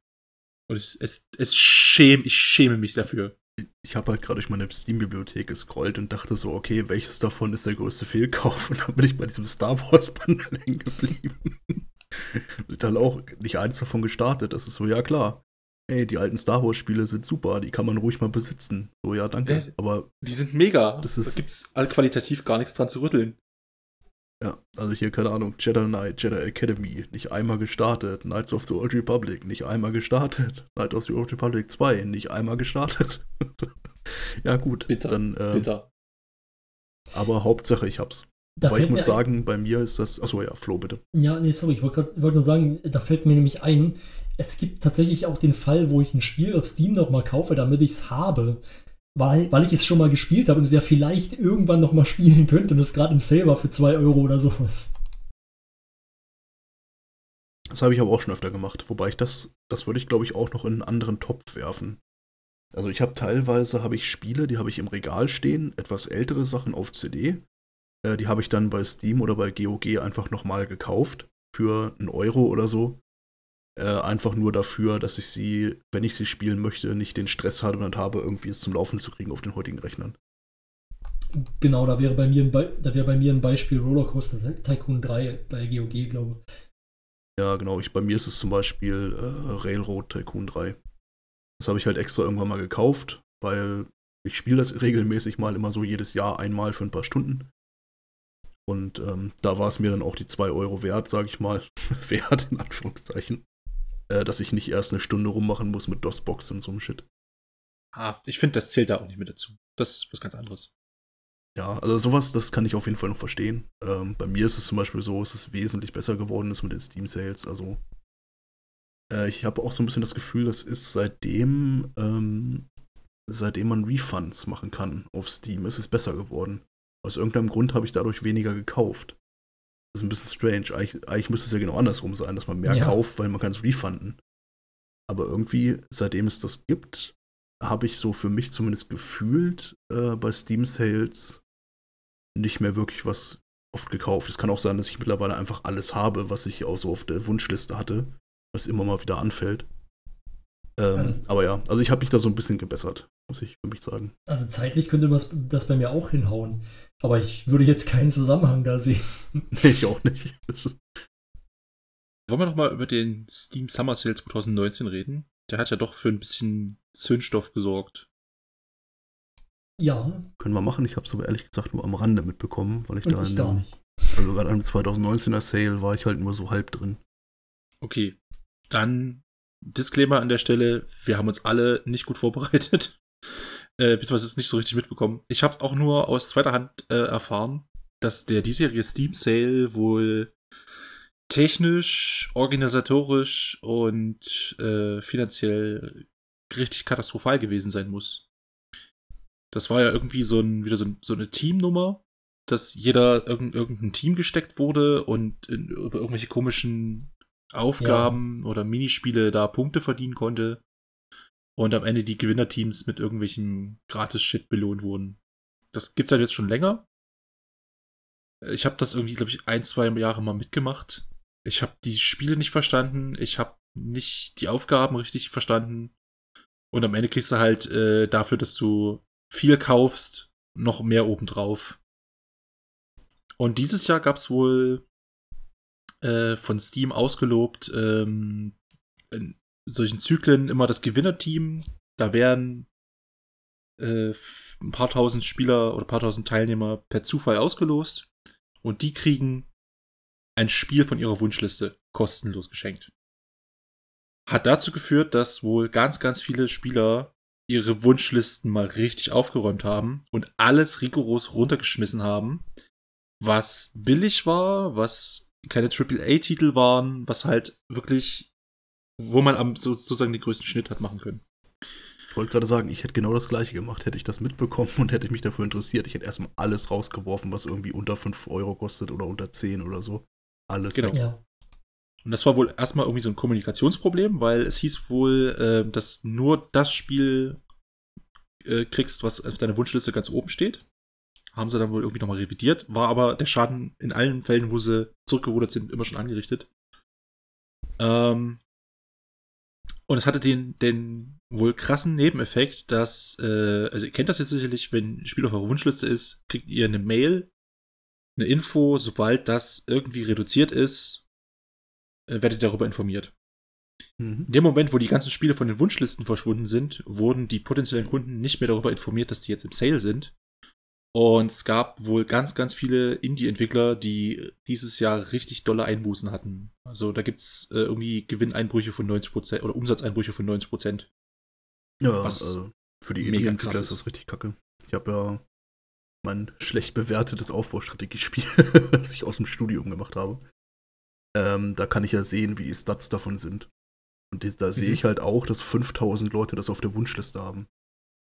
Und es, es, es schäme, ich schäme mich dafür. ich habe halt gerade durch meine Steam-Bibliothek gescrollt und dachte so, okay, welches davon ist der größte Fehlkauf? *laughs* Und dann bin ich bei diesem Star Wars-Bundle *laughs* hängen geblieben. ich dann auch nicht eins davon gestartet. Das ist so, ja klar. Ey, die alten Star Wars-Spiele sind super, die kann man ruhig mal besitzen. So, ja, danke. Ja, Aber Die sind mega. Das ist- da gibt's all qualitativ gar nichts dran zu rütteln. Ja, also hier, keine Ahnung, Jedi Knight, Jedi Academy, nicht einmal gestartet. Knights of the Old Republic, nicht einmal gestartet. Knights of the Old Republic 2, nicht einmal gestartet. *laughs* ja, gut. Bitter, Dann, ähm, Bitter. Aber Hauptsache, ich hab's. Da Aber ich muss sagen, bei mir ist das. Achso, ja, Flo, bitte. Ja, nee, sorry, ich wollte wollte nur sagen, da fällt mir nämlich ein, es gibt tatsächlich auch den Fall, wo ich ein Spiel auf Steam nochmal kaufe, damit ich es habe. Weil, weil ich es schon mal gespielt habe und es ja vielleicht irgendwann nochmal spielen könnte und es gerade im Sale war für 2 Euro oder sowas. Das habe ich aber auch schon öfter gemacht. Wobei ich das, das würde ich glaube ich auch noch in einen anderen Topf werfen. Also ich habe teilweise habe ich Spiele, die habe ich im Regal stehen, etwas ältere Sachen auf CD. Äh, die habe ich dann bei Steam oder bei GOG einfach nochmal gekauft für einen Euro oder so. Äh, einfach nur dafür, dass ich sie, wenn ich sie spielen möchte, nicht den Stress hatte und habe, irgendwie es zum Laufen zu kriegen auf den heutigen Rechnern. Genau, da wäre bei mir ein, Be da wäre bei mir ein Beispiel Rollercoaster Tycoon 3 bei GOG, glaube ich. Ja, genau. Ich, bei mir ist es zum Beispiel äh, Railroad Tycoon 3. Das habe ich halt extra irgendwann mal gekauft, weil ich spiele das regelmäßig mal immer so jedes Jahr einmal für ein paar Stunden. Und ähm, da war es mir dann auch die 2 Euro wert, sage ich mal. *laughs* wert, in Anführungszeichen. Äh, dass ich nicht erst eine Stunde rummachen muss mit DOS-Box und so einem Shit. Ah, ich finde, das zählt da auch nicht mit dazu. Das ist was ganz anderes. Ja, also sowas, das kann ich auf jeden Fall noch verstehen. Ähm, bei mir ist es zum Beispiel so, es ist wesentlich besser geworden ist mit den Steam Sales. Also äh, ich habe auch so ein bisschen das Gefühl, das ist seitdem, ähm, seitdem man Refunds machen kann auf Steam, ist es besser geworden. Aus irgendeinem Grund habe ich dadurch weniger gekauft. Das ist ein bisschen strange. Eigentlich, eigentlich müsste es ja genau andersrum sein, dass man mehr Ja. kauft, weil man kann es refunden. Aber irgendwie, seitdem es das gibt, habe ich so für mich zumindest gefühlt äh, bei Steam Sales nicht mehr wirklich was oft gekauft. Es kann auch sein, dass ich mittlerweile einfach alles habe, was ich auch so auf der Wunschliste hatte, was immer mal wieder anfällt. Ähm, Also- aber ja, also ich habe mich da so ein bisschen gebessert, muss ich für mich sagen. Also zeitlich könnte das, das bei mir auch hinhauen. Aber ich würde jetzt keinen Zusammenhang da sehen. Nee, *laughs* ich auch nicht. Wollen wir noch mal über den Steam Summer Sale 2019 reden? Der hat ja doch für ein bisschen Zündstoff gesorgt. Ja, können wir machen. Ich habe es aber ehrlich gesagt nur am Rande mitbekommen, weil ich und da ich gar nicht. Also gerade am 2019er Sale war ich halt nur so halb drin. Okay, dann Disclaimer an der Stelle, wir haben uns alle nicht gut vorbereitet. Äh, beziehungsweise es nicht so richtig mitbekommen. Ich habe auch nur aus zweiter Hand äh, erfahren, dass der diesjährige Steam Sale wohl technisch, organisatorisch und äh, finanziell richtig katastrophal gewesen sein muss. Das war ja irgendwie so ein, wieder so, ein, so eine Teamnummer, dass jeder irgend, irgendein Team gesteckt wurde und in, über irgendwelche komischen Aufgaben oder Minispiele da Punkte verdienen konnte. Und am Ende die Gewinnerteams mit irgendwelchem Gratis-Shit belohnt wurden. Das gibt's halt jetzt schon länger. Ich habe das irgendwie, glaube ich, ein, zwei Jahre mal mitgemacht. Ich habe die Spiele nicht verstanden. Ich habe nicht die Aufgaben richtig verstanden. Und am Ende kriegst du halt äh, dafür, dass du viel kaufst, noch mehr obendrauf. Und dieses Jahr gab's wohl äh, von Steam ausgelobt ähm, in solchen Zyklen immer das Gewinnerteam. Da werden äh, ein paar tausend Spieler oder ein paar tausend Teilnehmer per Zufall ausgelost. Und die kriegen ein Spiel von ihrer Wunschliste kostenlos geschenkt. Hat dazu geführt, dass wohl ganz, ganz viele Spieler ihre Wunschlisten mal richtig aufgeräumt haben und alles rigoros runtergeschmissen haben, was billig war, was keine AAA-Titel waren, was halt wirklich, wo man am, so, sozusagen den größten Schnitt hat machen können. Ich wollte gerade sagen, ich hätte genau das gleiche gemacht, hätte ich das mitbekommen und hätte ich mich dafür interessiert. Ich hätte erstmal alles rausgeworfen, was irgendwie unter 5 Euro kostet oder unter 10 oder so. Alles Genau. Ja. Und das war wohl erstmal irgendwie so ein Kommunikationsproblem, weil es hieß wohl, äh, dass nur das Spiel äh, kriegst, was auf deiner Wunschliste ganz oben steht. Haben sie dann wohl irgendwie nochmal revidiert, war aber der Schaden in allen Fällen, wo sie zurückgerudert sind, immer schon angerichtet. Ähm, und es hatte den, den wohl krassen Nebeneffekt, dass, äh, also ihr kennt das jetzt sicherlich, wenn ein Spiel auf eurer Wunschliste ist, kriegt ihr eine Mail, eine Info, sobald das irgendwie reduziert ist, äh, werdet ihr darüber informiert. Mhm. In dem Moment, wo die ganzen Spiele von den Wunschlisten verschwunden sind, wurden die potenziellen Kunden nicht mehr darüber informiert, dass die jetzt im Sale sind. Und es gab wohl ganz, ganz viele Indie-Entwickler, die dieses Jahr richtig dolle Einbußen hatten. Also da gibt's äh, irgendwie Gewinneinbrüche von 90% oder Umsatzeinbrüche von 90%. Ja, Was also für die Indie-Entwickler ist das richtig kacke. Ich habe ja mein schlecht bewertetes Aufbaustrategiespiel, *laughs* das ich aus dem Studium gemacht habe. Ähm, da kann ich ja sehen, wie die Stats davon sind. Und da sehe Mhm. ich halt auch, dass 5000 Leute das auf der Wunschliste haben.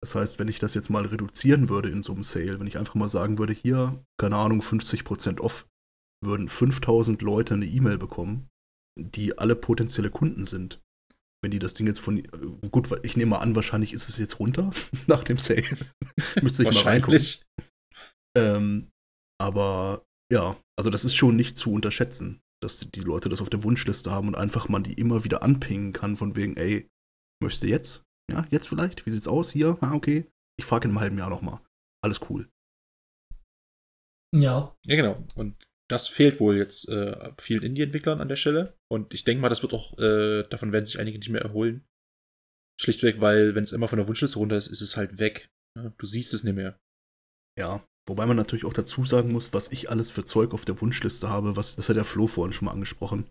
Das heißt, wenn ich das jetzt mal reduzieren würde in so einem Sale, wenn ich einfach mal sagen würde, hier, keine Ahnung, 50% off, würden 5000 Leute eine E-Mail bekommen, die alle potenzielle Kunden sind. Wenn die das Ding jetzt von, gut, ich nehme mal an, wahrscheinlich ist es jetzt runter *laughs* nach dem Sale. *laughs* Müsste ich mal reingucken. Wahrscheinlich. Ähm, aber ja, also das ist schon nicht zu unterschätzen, dass die Leute das auf der Wunschliste haben und einfach man die immer wieder anpingen kann, von wegen, ey, möchtest du jetzt? Ja, jetzt vielleicht? Wie sieht's aus? Hier? Ah, okay. Ich frage in einem halben Jahr nochmal. Alles cool. Ja, Ja, genau. Und das fehlt wohl jetzt äh, vielen Indie-Entwicklern an der Stelle. Und ich denke mal, das wird auch, äh, davon werden sich einige nicht mehr erholen. Schlichtweg, weil, wenn es immer von der Wunschliste runter ist, ist es halt weg. Ja, du siehst es nicht mehr. Ja, wobei man natürlich auch dazu sagen muss, was ich alles für Zeug auf der Wunschliste habe, was, das hat der Flo vorhin schon mal angesprochen,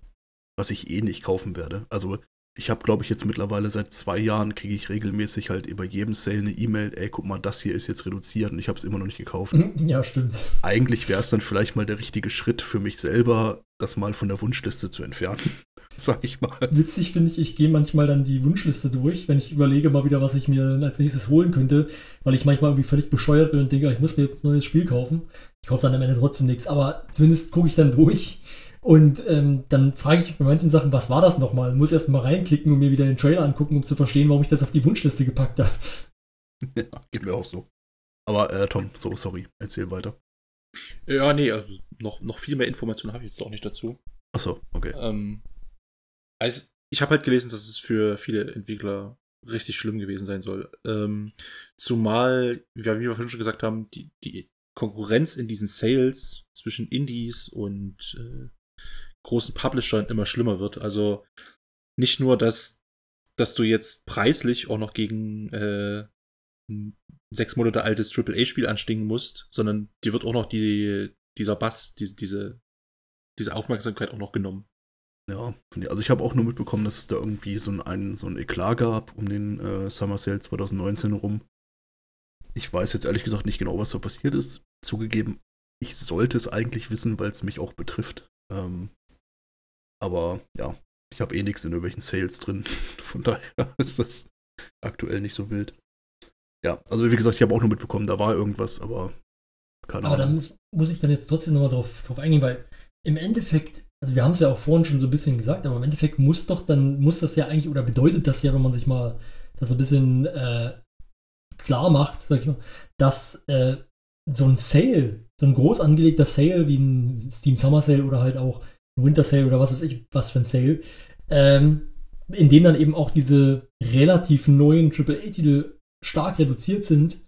was ich eh nicht kaufen werde. Also ich habe, glaube ich, jetzt mittlerweile seit zwei Jahren kriege ich regelmäßig halt über jedem Sale eine E-Mail, ey, guck mal, das hier ist jetzt reduziert und ich habe es immer noch nicht gekauft. ja, stimmt. Eigentlich wäre es dann vielleicht mal der richtige Schritt für mich selber, das mal von der Wunschliste zu entfernen. *laughs* Sag ich mal. Witzig finde ich, ich gehe manchmal dann die Wunschliste durch, wenn ich überlege mal wieder, was ich mir als nächstes holen könnte, weil ich manchmal irgendwie völlig bescheuert bin und denke, ich muss mir jetzt ein neues Spiel kaufen. Ich kaufe dann am Ende trotzdem nichts, aber zumindest gucke ich dann *laughs* durch und ähm, dann frage ich mich bei manchen Sachen, was war das nochmal? Muss erst mal reinklicken und mir wieder den Trailer angucken, um zu verstehen, warum ich das auf die Wunschliste gepackt habe. *laughs* Ja, geht mir auch so. Aber äh, Tom, so, sorry, erzähl weiter. Ja, nee, also noch, noch viel mehr Informationen habe ich jetzt auch nicht dazu. Achso, okay. Ähm, also ich habe halt gelesen, dass es für viele Entwickler richtig schlimm gewesen sein soll. Ähm, zumal, ja, wie wir vorhin schon gesagt haben, die, die Konkurrenz in diesen Sales zwischen Indies und äh, großen Publishern immer schlimmer wird. Also nicht nur, dass, dass du jetzt preislich auch noch gegen äh, ein sechs Monate altes AAA-Spiel anstinken musst, sondern dir wird auch noch die, dieser Bass, die, diese, diese Aufmerksamkeit auch noch genommen. Ja, also ich habe auch nur mitbekommen, dass es da irgendwie so ein, so ein Eklat gab um den äh, Summer Sale 2019 rum. Ich weiß jetzt ehrlich gesagt nicht genau, was da passiert ist. Zugegeben, ich sollte es eigentlich wissen, weil es mich auch betrifft. Ähm, aber ja, ich habe eh nichts in irgendwelchen Sales drin. *laughs* Von daher *laughs* ist das aktuell nicht so wild. Ja, also wie gesagt, ich habe auch nur mitbekommen, da war irgendwas, aber keine Aber da Ahnung. muss, muss ich dann jetzt trotzdem nochmal drauf, drauf eingehen, weil im Endeffekt, also wir haben es ja auch vorhin schon so ein bisschen gesagt, aber im Endeffekt muss doch dann, muss das ja eigentlich, oder bedeutet das ja, wenn man sich mal das so ein bisschen äh, klar macht, sag ich mal, dass äh, so ein Sale, so ein groß angelegter Sale wie ein Steam Summer Sale oder halt auch Winter Sale oder was weiß ich, was für ein Sale, ähm, in dem dann eben auch diese relativ neuen AAA-Titel stark reduziert sind,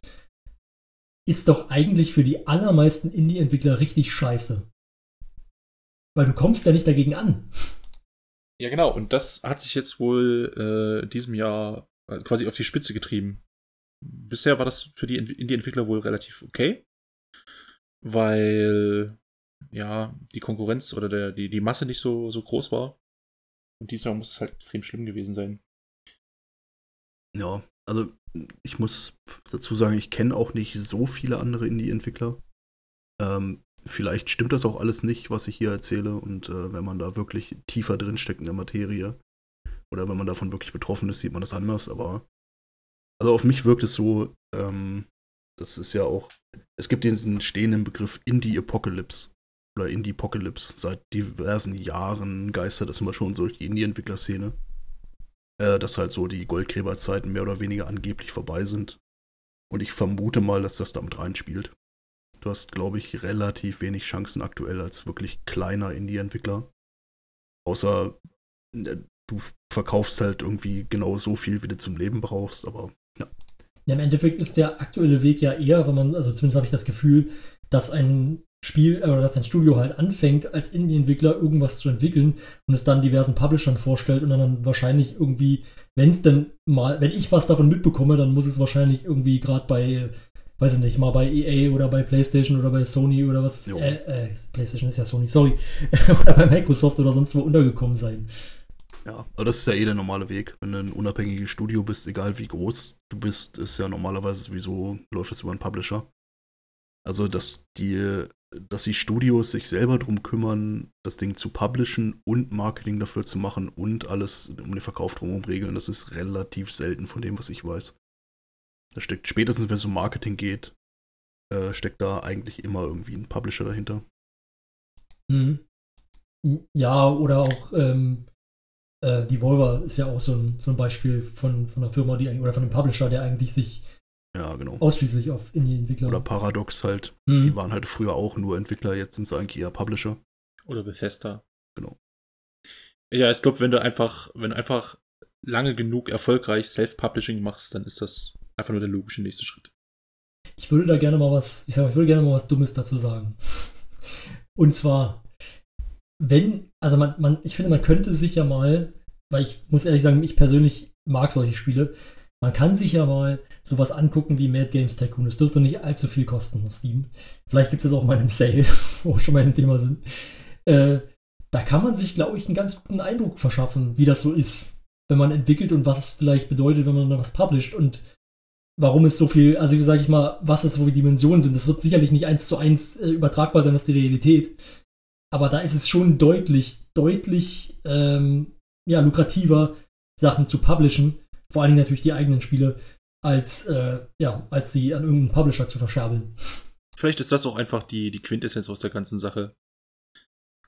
ist doch eigentlich für die allermeisten Indie-Entwickler richtig scheiße. Weil du kommst ja nicht dagegen an. Ja, genau. Und das hat sich jetzt wohl äh, diesem Jahr äh, quasi auf die Spitze getrieben. Bisher war das für die Ent- Indie-Entwickler wohl relativ okay, weil ja die Konkurrenz oder der, die, die Masse nicht so, so groß war. Und diesmal muss es halt extrem schlimm gewesen sein. Ja, also ich muss dazu sagen, ich kenne auch nicht so viele andere Indie-Entwickler. Ähm, vielleicht stimmt das auch alles nicht, was ich hier erzähle. Und äh, wenn man da wirklich tiefer drin steckt in der Materie oder wenn man davon wirklich betroffen ist, sieht man das anders. Aber also auf mich wirkt es so, ähm, das ist ja auch, es gibt diesen stehenden Begriff Indie-Apocalypse oder Indie-Apocalypse. Seit diversen Jahren geistert das immer schon so durch die Indie-Entwicklerszene äh, dass halt so die Goldgräberzeiten mehr oder weniger angeblich vorbei sind. Und ich vermute mal, dass das damit reinspielt. Du hast, glaube ich, relativ wenig Chancen aktuell als wirklich kleiner Indie-Entwickler. Außer äh, du verkaufst halt irgendwie genau so viel, wie du zum Leben brauchst, aber ja. Ja, im Endeffekt ist der aktuelle Weg ja eher, wenn man, also zumindest habe ich das Gefühl, dass ein Spiel oder dass ein Studio halt anfängt, als Indie-Entwickler irgendwas zu entwickeln und es dann diversen Publishern vorstellt und dann wahrscheinlich irgendwie, wenn es denn mal, wenn ich was davon mitbekomme, dann muss es wahrscheinlich irgendwie gerade bei, weiß ich nicht, mal bei EA oder bei PlayStation oder bei Sony oder was, äh, äh, PlayStation ist ja Sony, sorry, *laughs* oder bei Microsoft oder sonst wo untergekommen sein. Ja, aber das ist ja eh der normale Weg. Wenn du ein unabhängiges Studio bist, egal wie groß du bist, ist ja normalerweise sowieso, läuft es über einen Publisher. Also, dass die, dass die Studios sich selber drum kümmern, das Ding zu publishen und Marketing dafür zu machen und alles um den Verkauf drumherum regeln, das ist relativ selten von dem, was ich weiß. Da steckt spätestens, wenn es um Marketing geht, äh, steckt da eigentlich immer irgendwie ein Publisher dahinter. Mhm. Ja, oder auch ähm, äh, die Volver ist ja auch so ein, so ein Beispiel von, von einer Firma, die oder von einem Publisher, der eigentlich sich Ja, genau. ausschließlich auf Indie-Entwickler. Oder Paradox halt. Mhm. Die waren halt früher auch nur Entwickler, jetzt sind sie eigentlich eher Publisher. Oder Bethesda. Genau. Ja, ich glaube, wenn du einfach, wenn du einfach lange genug erfolgreich Self-Publishing machst, dann ist das einfach nur der logische nächste Schritt. Ich würde da gerne mal was, ich sag mal, ich würde gerne mal was Dummes dazu sagen. Und zwar, wenn, also man, man, ich finde, man könnte sich ja mal, weil ich muss ehrlich sagen, ich persönlich mag solche Spiele, man kann sich ja mal sowas angucken wie Mad Games Tycoon. Es dürfte nicht allzu viel kosten auf Steam. Vielleicht gibt es das auch mal im Sale, *laughs* wo wir schon mal im Thema sind. Äh, da kann man sich, glaube ich, einen ganz guten Eindruck verschaffen, wie das so ist, wenn man entwickelt und was es vielleicht bedeutet, wenn man da was publisht und warum es so viel, also wie sage ich mal, was es so für Dimensionen sind. Das wird sicherlich nicht eins zu eins äh, übertragbar sein auf die Realität. Aber da ist es schon deutlich, deutlich ähm, ja, lukrativer, Sachen zu publishen, vor allen Dingen natürlich die eigenen Spiele, als, äh, ja, als sie an irgendeinen Publisher zu verscherbeln. Vielleicht ist das auch einfach die, die Quintessenz aus der ganzen Sache.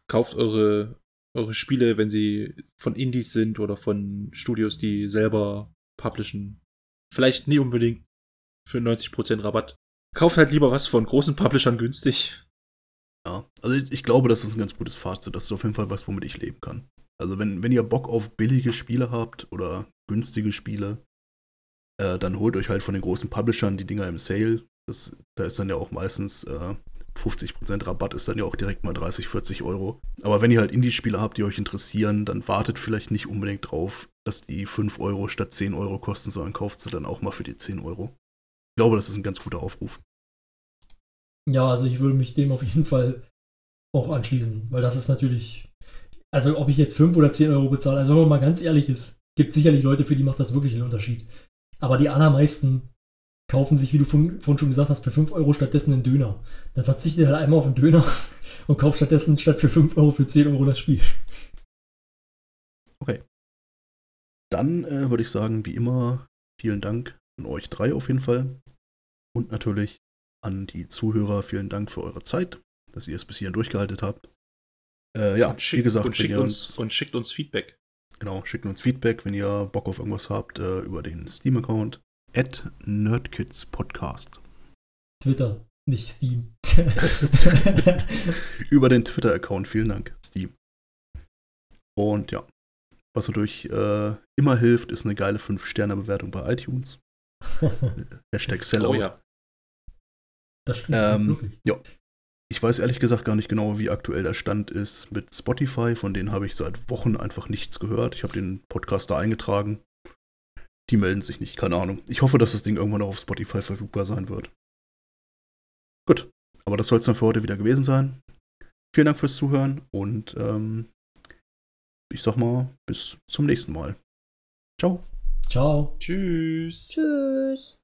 Kauft eure, eure Spiele, wenn sie von Indies sind oder von Studios, die selber publishen. Vielleicht nie unbedingt für 90% Rabatt. Kauft halt lieber was von großen Publishern günstig. Ja, also ich, ich glaube, das ist ein ganz gutes Fazit. Das ist auf jeden Fall was, womit ich leben kann. Also wenn, wenn ihr Bock auf billige Spiele habt oder günstige Spiele, äh, dann holt euch halt von den großen Publishern die Dinger im Sale. Das, da ist dann ja auch meistens äh, 50% Rabatt, ist dann ja auch direkt mal 30, 40 Euro. Aber wenn ihr halt Indie-Spiele habt, die euch interessieren, dann wartet vielleicht nicht unbedingt drauf, dass die 5 Euro statt 10 Euro kosten, sondern kauft sie dann auch mal für die 10 Euro. Ich glaube, das ist ein ganz guter Aufruf. Ja, also ich würde mich dem auf jeden Fall auch anschließen, weil das ist natürlich, also ob ich jetzt 5 oder 10 Euro bezahle, also wenn man mal ganz ehrlich ist, gibt sicherlich Leute, für die macht das wirklich einen Unterschied. Aber die allermeisten kaufen sich, wie du vorhin schon gesagt hast, für 5 Euro stattdessen einen Döner. Dann verzichtet er halt einmal auf den Döner *laughs* und kauft stattdessen statt für 5 Euro für 10 Euro das Spiel. Dann äh, würde ich sagen, wie immer, vielen Dank an euch drei auf jeden Fall. Und natürlich an die Zuhörer, vielen Dank für eure Zeit, dass ihr es bis hierhin durchgehalten habt. Äh, ja, und wie schickt, gesagt, und schickt uns, uns, und schickt uns Feedback. genau, schickt uns Feedback, wenn ihr Bock auf irgendwas habt, äh, über den Steam-Account at Nerdkids Podcast. Twitter, nicht Steam. *laughs* über den Twitter-Account, vielen Dank, Steam. Und ja, was natürlich äh, immer hilft, ist eine geile 5-Sterne-Bewertung bei iTunes. *laughs* Hashtag Sellout. Oh ja. das stimmt Ähm, wirklich. ja. Ich weiß ehrlich gesagt gar nicht genau, wie aktuell der Stand ist mit Spotify. Von denen habe ich seit Wochen einfach nichts gehört. Ich habe den Podcast da eingetragen. Die melden sich nicht, keine Ahnung. Ich hoffe, dass das Ding irgendwann auch auf Spotify verfügbar sein wird. Gut, aber das soll es dann für heute wieder gewesen sein. Vielen Dank fürs Zuhören und ähm, ich sag mal, bis zum nächsten Mal. Ciao. Ciao. Tschüss. Tschüss.